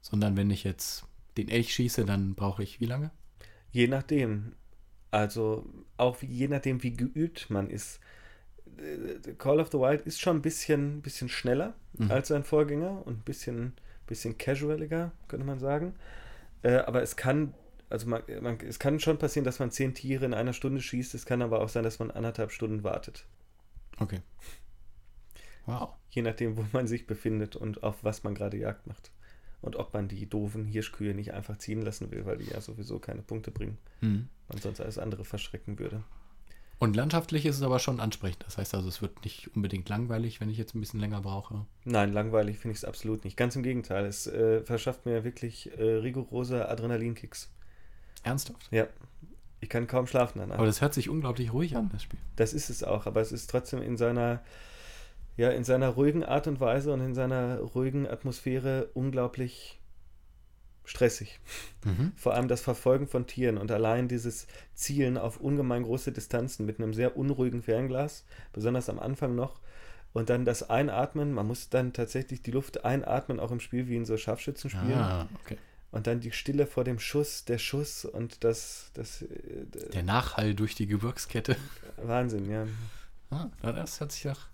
sondern wenn ich jetzt den Elch schieße, dann brauche ich wie lange? Je nachdem. Also auch wie, je nachdem, wie geübt man ist. Äh, Call of the Wild ist schon ein bisschen, bisschen schneller Mhm. als sein Vorgänger und ein bisschen, bisschen casualiger, könnte man sagen. Äh, aber es kann, also man, man, es kann schon passieren, dass man zehn Tiere in einer Stunde schießt. Es kann aber auch sein, dass man anderthalb Stunden wartet. Okay. Wow. Je nachdem, wo man sich befindet und auf was man gerade Jagd macht. Und ob man die doofen Hirschkühe nicht einfach ziehen lassen will, weil die ja sowieso keine Punkte bringen. Hm. Man sonst alles andere verschrecken würde. Und landschaftlich ist es aber schon ansprechend. Das heißt also, es wird nicht unbedingt langweilig, wenn ich jetzt ein bisschen länger brauche. Nein, langweilig finde ich es absolut nicht. Ganz im Gegenteil, es äh, verschafft mir wirklich äh, rigorose Adrenalinkicks. Ernsthaft. Ja, ich kann kaum schlafen danach. Aber das hört sich unglaublich ruhig an, das Spiel. Das ist es auch, aber es ist trotzdem in seiner, ja, in seiner ruhigen Art und Weise und in seiner ruhigen Atmosphäre unglaublich stressig. Mhm. Vor allem das Verfolgen von Tieren und allein dieses Zielen auf ungemein große Distanzen mit einem sehr unruhigen Fernglas, besonders am Anfang noch. Und dann das Einatmen, man muss dann tatsächlich die Luft einatmen, auch im Spiel wie in so Scharfschützenspielen. Ah, okay. Und dann die Stille vor dem Schuss, der Schuss und das, das äh, Der Nachhall durch die Gebirgskette. Wahnsinn, ja. Ah, das hört sich doch.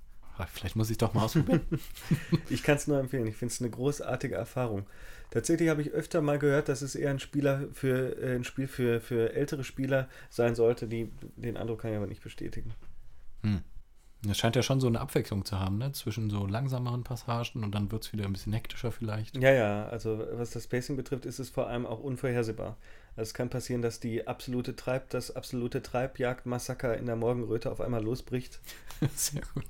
Ah, Vielleicht muss ich doch mal ausprobieren. Ich kann es nur empfehlen. Ich finde es eine großartige Erfahrung. Tatsächlich habe ich öfter mal gehört, dass es eher ein Spieler für äh, ein Spiel für, für ältere Spieler sein sollte. Die, den Eindruck kann ich aber nicht bestätigen. hm. Das scheint ja schon so eine Abwechslung zu haben, ne? Zwischen so langsameren Passagen und dann wird es wieder ein bisschen hektischer vielleicht. Ja, ja, also was das Pacing betrifft, ist es vor allem auch unvorhersehbar. Also es kann passieren, dass die absolute Treib, das absolute Treibjagdmassaker in der Morgenröte auf einmal losbricht. Sehr gut.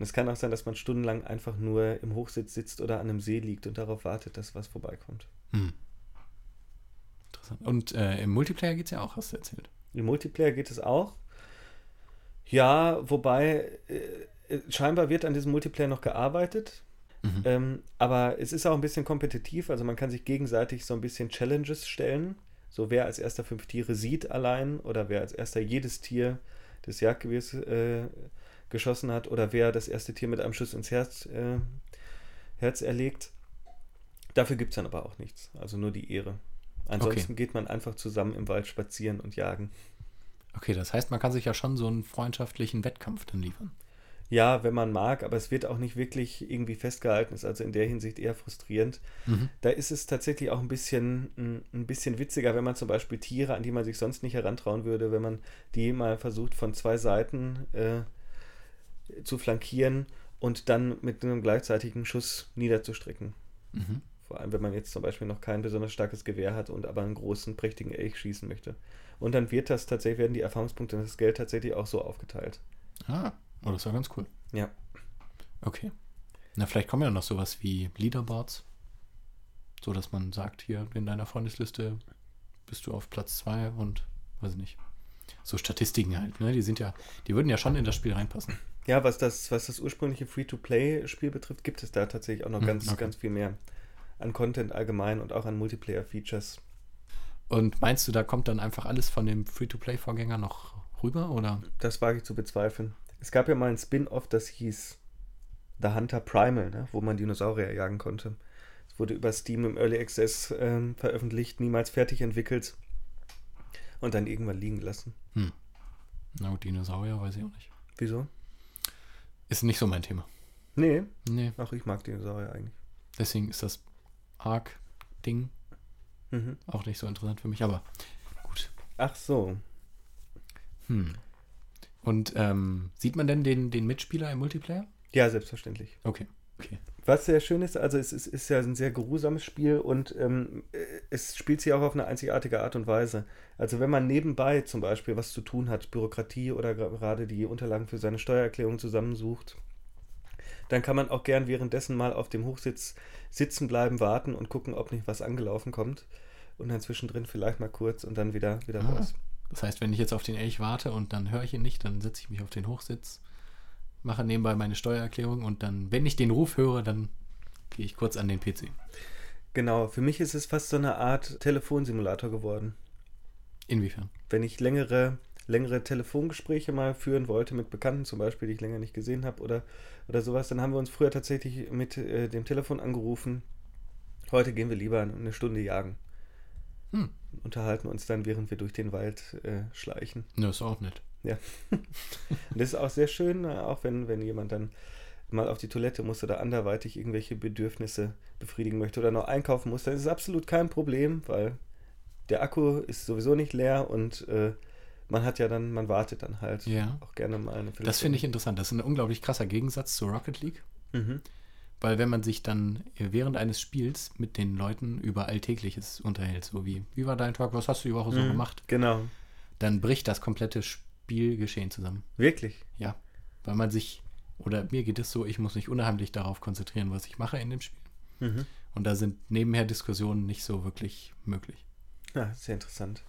Und es kann auch sein, dass man stundenlang einfach nur im Hochsitz sitzt oder an einem See liegt und darauf wartet, dass was vorbeikommt. Hm. Interessant. Und äh, im Multiplayer geht es ja auch, hast du erzählt. Im Multiplayer geht es auch. Ja, wobei äh, äh, scheinbar wird an diesem Multiplayer noch gearbeitet. Mhm. Ähm, aber es ist auch ein bisschen kompetitiv, also man kann sich gegenseitig so ein bisschen Challenges stellen. So wer als erster fünf Tiere sieht allein oder wer als erster jedes Tier des Jagdgewehrs äh, geschossen hat oder wer das erste Tier mit einem Schuss ins Herz, äh, Herz erlegt. Dafür gibt es dann aber auch nichts, also nur die Ehre. Ansonsten geht man einfach zusammen im Wald spazieren und jagen. Okay, das heißt, man kann sich ja schon so einen freundschaftlichen Wettkampf dann liefern. Ja, wenn man mag, aber es wird auch nicht wirklich irgendwie festgehalten, ist also in der Hinsicht eher frustrierend. Mhm. Da ist es tatsächlich auch ein bisschen, ein- ein bisschen witziger, wenn man zum Beispiel Tiere, an die man sich sonst nicht herantrauen würde, wenn man die mal versucht von zwei Seiten äh, zu flankieren und dann mit einem gleichzeitigen Schuss niederzustrecken. Mhm. Vor allem, wenn man jetzt zum Beispiel noch kein besonders starkes Gewehr hat und aber einen großen, prächtigen Elch schießen möchte. Und dann wird das tatsächlich, werden die Erfahrungspunkte und das Geld tatsächlich auch so aufgeteilt. Ah, oh, das war ganz cool. Ja. Okay. Na, vielleicht kommen ja noch sowas wie Leaderboards. So dass man sagt, hier in deiner Freundesliste bist du auf Platz 2 und weiß ich nicht. So Statistiken halt, ne? Die sind ja, die würden ja schon in das Spiel reinpassen. Ja, was das, was das ursprüngliche Free-to-Play-Spiel betrifft, gibt es da tatsächlich auch noch Hm, ganz, okay. ganz viel mehr an Content allgemein und auch an Multiplayer-Features. Und meinst du, da kommt dann einfach alles von dem Free-to-Play-Vorgänger noch rüber? Oder? Das wage ich zu bezweifeln. Es gab ja mal ein Spin-off, das hieß The Hunter Primal, ne, wo man Dinosaurier jagen konnte. Es wurde über Steam im Early Access ähm, veröffentlicht, niemals fertig entwickelt und dann irgendwann liegen gelassen. Na gut, Dinosaurier, weiß ich auch nicht. Wieso? Ist nicht so mein Thema. Nee, Nee, ach, ich mag Dinosaurier eigentlich. deswegen ist das Arc-Ding Mhm. auch nicht so interessant für mich, aber gut. Ach so. Hm. Und ähm, sieht man denn den, den Mitspieler im Multiplayer? Ja, selbstverständlich. Okay. Okay. Was sehr schön ist, also es ist, ist ja ein sehr geruhsames Spiel und ähm, äh, es spielt sich auch auf eine einzigartige Art und Weise. Also wenn man nebenbei zum Beispiel was zu tun hat, Bürokratie oder gerade die Unterlagen für seine Steuererklärung zusammensucht, dann kann man auch gern währenddessen mal auf dem Hochsitz sitzen bleiben, warten und gucken, ob nicht was angelaufen kommt. Und dann zwischendrin vielleicht mal kurz und dann wieder, wieder Ah. raus. Das heißt, wenn ich jetzt auf den Elch warte und dann höre ich ihn nicht, dann setze ich mich auf den Hochsitz, mache nebenbei meine Steuererklärung und dann, wenn ich den Ruf höre, dann gehe ich kurz an den PC. Genau, für mich ist es fast so eine Art Telefonsimulator geworden. Inwiefern? wenn ich längere, längere Telefongespräche mal führen wollte mit Bekannten zum Beispiel, die ich länger nicht gesehen habe oder, oder sowas, dann haben wir uns früher tatsächlich mit äh, dem Telefon angerufen. Heute gehen wir lieber eine Stunde jagen. Hm. Unterhalten uns dann, während wir durch den Wald äh, schleichen. Ne, ist auch nett. Und das ist auch sehr schön, äh, auch wenn, wenn jemand dann mal auf die Toilette muss oder anderweitig irgendwelche Bedürfnisse befriedigen möchte oder noch einkaufen muss, dann ist es absolut kein Problem, weil der Akku ist sowieso nicht leer und äh, man hat ja dann, man wartet dann halt Ja. auch gerne mal eine Das finde ich interessant. Das ist ein unglaublich krasser Gegensatz zu Rocket League. Mhm. Weil wenn man sich dann während eines Spiels mit den Leuten über Alltägliches unterhält, so wie, wie war dein Tag, was hast du die Woche so Mhm. gemacht, Genau. dann bricht das komplette Spielgeschehen zusammen. Wirklich. Ja. Weil man sich, oder mir geht es so, ich muss mich unheimlich darauf konzentrieren, was ich mache in dem Spiel. Mhm. Und da sind nebenher Diskussionen nicht so wirklich möglich. Ja, sehr interessant.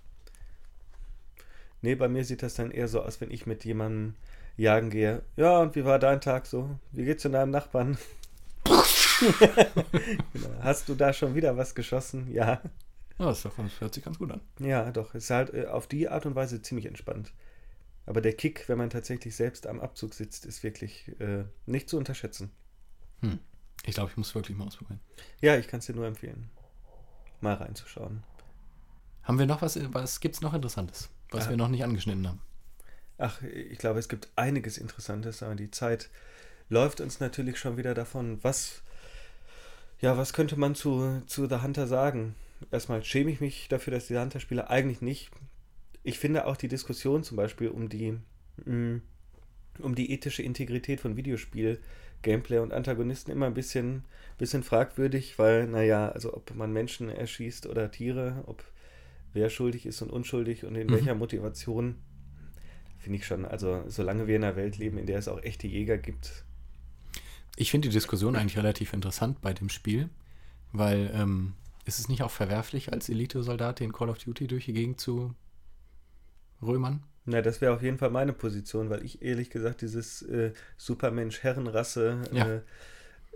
Nee, bei mir sieht das dann eher so aus, wenn ich mit jemandem jagen gehe. Ja, und wie war dein Tag so? Wie geht's denn deinem Nachbarn? genau. Hast du da schon wieder was geschossen? Ja. Ja, das hört sich ganz gut an. Ja, doch. Ist halt äh, auf die Art und Weise ziemlich entspannt. Aber der Kick, wenn man tatsächlich selbst am Abzug sitzt, ist wirklich äh, nicht zu unterschätzen. Hm. Ich glaube, ich muss wirklich mal ausprobieren. Ja, ich kann es dir nur empfehlen, mal reinzuschauen. Haben wir noch was, was gibt es noch Interessantes, was Ja. wir noch nicht angeschnitten haben? Ach, ich glaube, es gibt einiges Interessantes, aber die Zeit läuft uns natürlich schon wieder davon. Was, ja, was könnte man zu, zu The Hunter sagen? Erstmal schäme ich mich dafür, dass die Hunter-Spieler eigentlich nicht. Ich finde auch die Diskussion zum Beispiel um die, mh, um die ethische Integrität von Videospiel, Gameplay und Antagonisten immer ein bisschen, bisschen fragwürdig, weil, naja, also ob man Menschen erschießt oder Tiere, ob wer schuldig ist und unschuldig und in Mhm. welcher Motivation, finde ich schon, also solange wir in einer Welt leben, in der es auch echte Jäger gibt. Ich finde die Diskussion eigentlich relativ interessant bei dem Spiel, weil ähm, ist es nicht auch verwerflich, als Elite-Soldat in Call of Duty durch die Gegend zu römern? Na, das wäre auf jeden Fall meine Position, weil ich ehrlich gesagt dieses äh, Supermensch-Herrenrasse, Ja.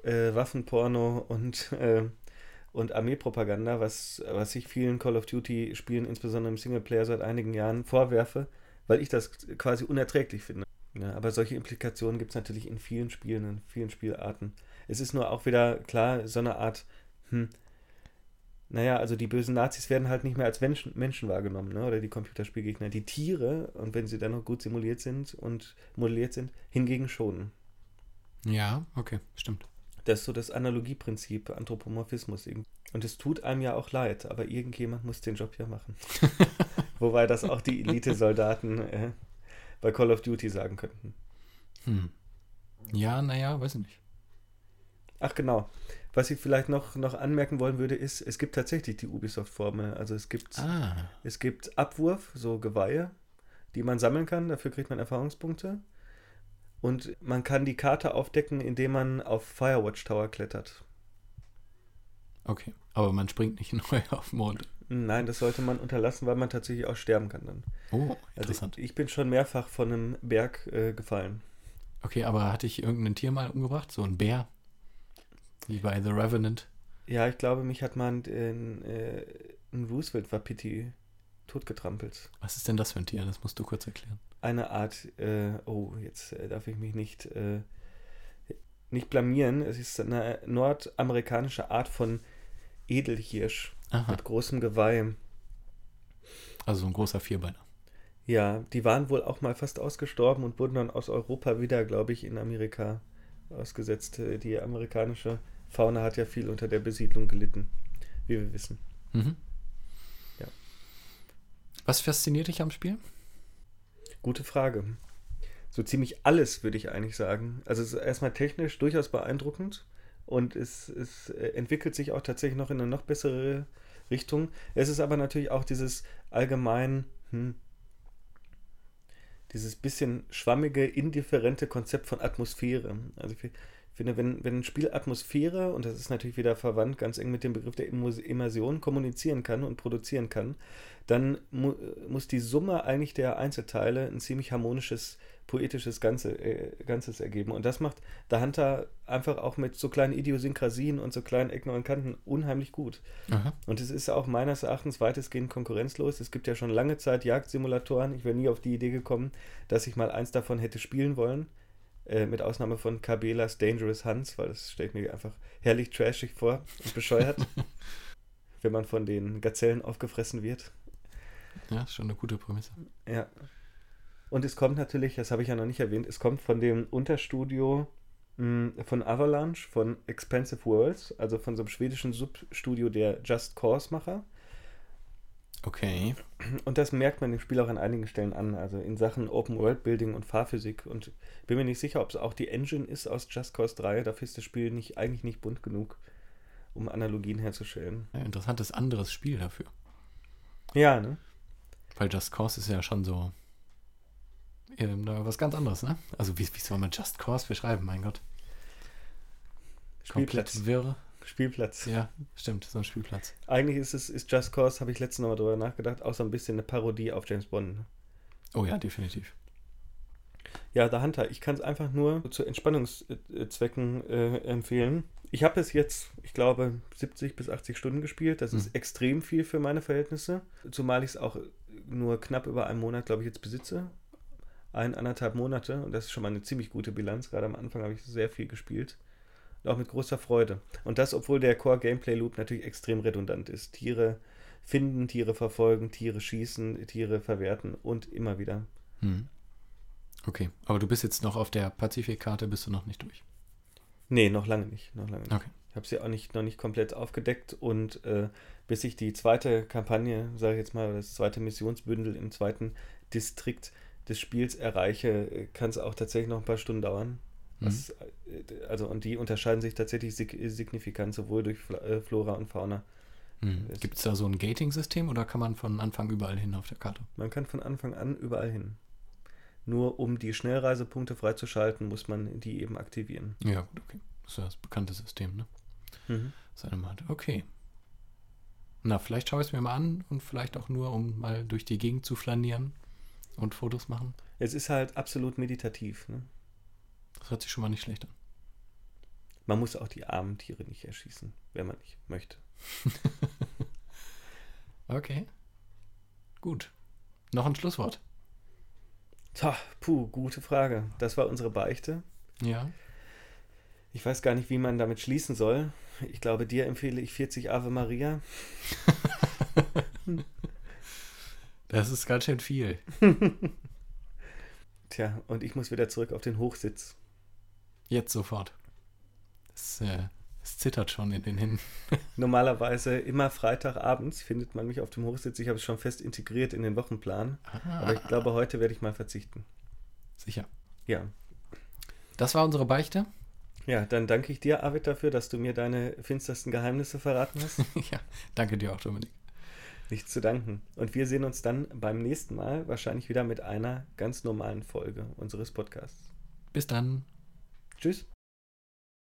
äh, äh, Waffenporno und, äh, und Armeepropaganda, was, was ich vielen Call of Duty-Spielen, insbesondere im Singleplayer, seit einigen Jahren vorwerfe, weil ich das quasi unerträglich finde. Ja, aber solche Implikationen gibt es natürlich in vielen Spielen, in vielen Spielarten. Es ist nur auch wieder klar, so eine Art, hm, naja, also die bösen Nazis werden halt nicht mehr als Menschen, Menschen wahrgenommen, ne? oder die Computerspielgegner. Die Tiere, und wenn sie dann noch gut simuliert sind und modelliert sind, hingegen schon. Ja, okay, stimmt. Das ist so das Analogieprinzip, Anthropomorphismus. irgendwie. Und es tut einem ja auch leid, aber irgendjemand muss den Job ja machen. Wobei das auch die Elite-Soldaten äh, bei Call of Duty sagen könnten. Hm. Ja, naja, weiß ich nicht. Ach genau. Was ich vielleicht noch, noch anmerken wollen würde, ist, es gibt tatsächlich die Ubisoft-Formel. Also es gibt, Ah, es gibt Abwurf, so Geweihe, die man sammeln kann. Dafür kriegt man Erfahrungspunkte. Und man kann die Karte aufdecken, indem man auf Firewatch Tower klettert. Okay, aber man springt nicht neu auf den Mond. Nein, das sollte man unterlassen, weil man tatsächlich auch sterben kann dann. Oh, interessant. Also ich bin schon mehrfach von einem Berg äh, gefallen. Okay, aber hatte ich irgendein Tier mal umgebracht? So ein Bär? Wie bei The Revenant? Ja, ich glaube, mich hat man in, äh, ein Roosevelt-Wapiti totgetrampelt. Was ist denn das für ein Tier? Das musst du kurz erklären. Eine Art, äh, oh, jetzt äh, darf ich mich nicht, äh, nicht blamieren. Es ist eine nordamerikanische Art von Edelhirsch Aha, mit großem Geweih. also so ein großer Vierbeiner. Ja, die waren wohl auch mal fast ausgestorben und wurden dann aus Europa wieder, glaube ich, in Amerika ausgesetzt. Äh, Die amerikanische Fauna hat ja viel unter der Besiedlung gelitten, wie wir wissen. Mhm. Ja. Was fasziniert dich am Spiel? Gute Frage. So ziemlich alles, würde ich eigentlich sagen. Also es ist erstmal technisch durchaus beeindruckend und es, es äh, entwickelt sich auch tatsächlich noch in eine noch bessere Richtung. Es ist aber natürlich auch dieses allgemein, hm, dieses bisschen schwammige, indifferente Konzept von Atmosphäre. Also ich finde, wenn, wenn ein Spiel Atmosphäre, und das ist natürlich wieder verwandt ganz eng mit dem Begriff der Immersion, kommunizieren kann und produzieren kann, dann mu muss die Summe eigentlich der Einzelteile ein ziemlich harmonisches, poetisches Ganze, äh, Ganzes ergeben. Und das macht der Hunter einfach auch mit so kleinen Idiosynkrasien und so kleinen Ecken und Kanten unheimlich gut. Aha. Und es ist auch meines Erachtens weitestgehend konkurrenzlos. Es gibt ja schon lange Zeit Jagdsimulatoren. Ich wäre nie auf die Idee gekommen, dass ich mal eins davon hätte spielen wollen. Äh, mit Ausnahme von Kabelas Dangerous Hunts, weil das stellt mir einfach herrlich trashig vor und bescheuert, wenn man von den Gazellen aufgefressen wird. Ja, ist schon eine gute Prämisse. Ja. Und es kommt natürlich, das habe ich ja noch nicht erwähnt, es kommt von dem Unterstudio mh, von Avalanche, von Expensive Worlds, also von so einem schwedischen Substudio der Just Cause-Macher. Okay. Und das merkt man dem Spiel auch an einigen Stellen an, also in Sachen Open World Building und Fahrphysik. Und ich bin mir nicht sicher, ob es auch die Engine ist aus Just Cause 3. Dafür ist das Spiel nicht, eigentlich nicht bunt genug, um Analogien herzustellen. Ja, interessantes anderes Spiel dafür. Ja, ne? Weil Just Cause ist ja schon so ähm, was ganz anderes, ne? Also wie, wie soll man Just Cause beschreiben, mein Gott? Spielplatz. Komplett wirr. Spielplatz. Ja, stimmt, so ein Spielplatz. Eigentlich ist es ist Just Cause, habe ich letztens nochmal drüber nachgedacht, auch so ein bisschen eine Parodie auf James Bond. Oh ja, definitiv. Ja, The Hunter, ich kann es einfach nur zu Entspannungszwecken äh, empfehlen. Ich habe es jetzt, ich glaube, 70 bis 80 Stunden gespielt. Das ist Hm. extrem viel für meine Verhältnisse. Zumal ich es auch nur knapp über einen Monat, glaube ich, jetzt besitze. Ein, anderthalb Monate. Und das ist schon mal eine ziemlich gute Bilanz. Gerade am Anfang habe ich sehr viel gespielt. Und auch mit großer Freude. Und das, obwohl der Core-Gameplay-Loop natürlich extrem redundant ist. Tiere finden, Tiere verfolgen, Tiere schießen, Tiere verwerten und immer wieder. Hm. Okay, aber du bist jetzt noch auf der Pazifikkarte, bist du noch nicht durch. Nee, noch lange nicht. Noch lange nicht. Okay. Ich habe sie auch nicht, noch nicht komplett aufgedeckt und äh, bis ich die zweite Kampagne, sage ich jetzt mal, das zweite Missionsbündel im zweiten Distrikt des Spiels erreiche, kann es auch tatsächlich noch ein paar Stunden dauern. Was, äh, also, und die unterscheiden sich tatsächlich sig signifikant, sowohl durch äh, Flora und Fauna. Hm. Es- Gibt es da so ein Gating-System oder kann man von Anfang überall hin auf der Karte? Man kann von Anfang an überall hin. Nur um die Schnellreisepunkte freizuschalten, muss man die eben aktivieren. Ja, gut, okay. Das ist ja das bekannte System, ne? Mhm. Seine Mart. Okay. Na, vielleicht schaue ich es mir mal an und vielleicht auch nur, um mal durch die Gegend zu flanieren und Fotos machen. Es ist halt absolut meditativ. Ne? Das hört sich schon mal nicht schlecht an. Man muss auch die armen Tiere nicht erschießen, wenn man nicht möchte. Okay. Gut. Noch ein Schlusswort. Tja, puh, gute Frage. Das war unsere Beichte. Ja. Ich weiß gar nicht, wie man damit schließen soll. Ich glaube, dir empfehle ich 40 Ave Maria. Das ist ganz schön viel. Tja, und ich muss wieder zurück auf den Hochsitz. Jetzt sofort. Es, äh, es zittert schon in den Händen. Normalerweise immer Freitagabends findet man mich auf dem Hochsitz. Ich habe es schon fest integriert in den Wochenplan. Aber ich glaube, heute werde ich mal verzichten. Sicher. Ja. Das war unsere Beichte. Ja, dann danke ich dir, Arvid, dafür, dass du mir deine finstersten Geheimnisse verraten hast. ja. Danke dir auch, Dominik. Nichts zu danken. Und wir sehen uns dann beim nächsten Mal wahrscheinlich wieder mit einer ganz normalen Folge unseres Podcasts. Bis dann. Tschüss.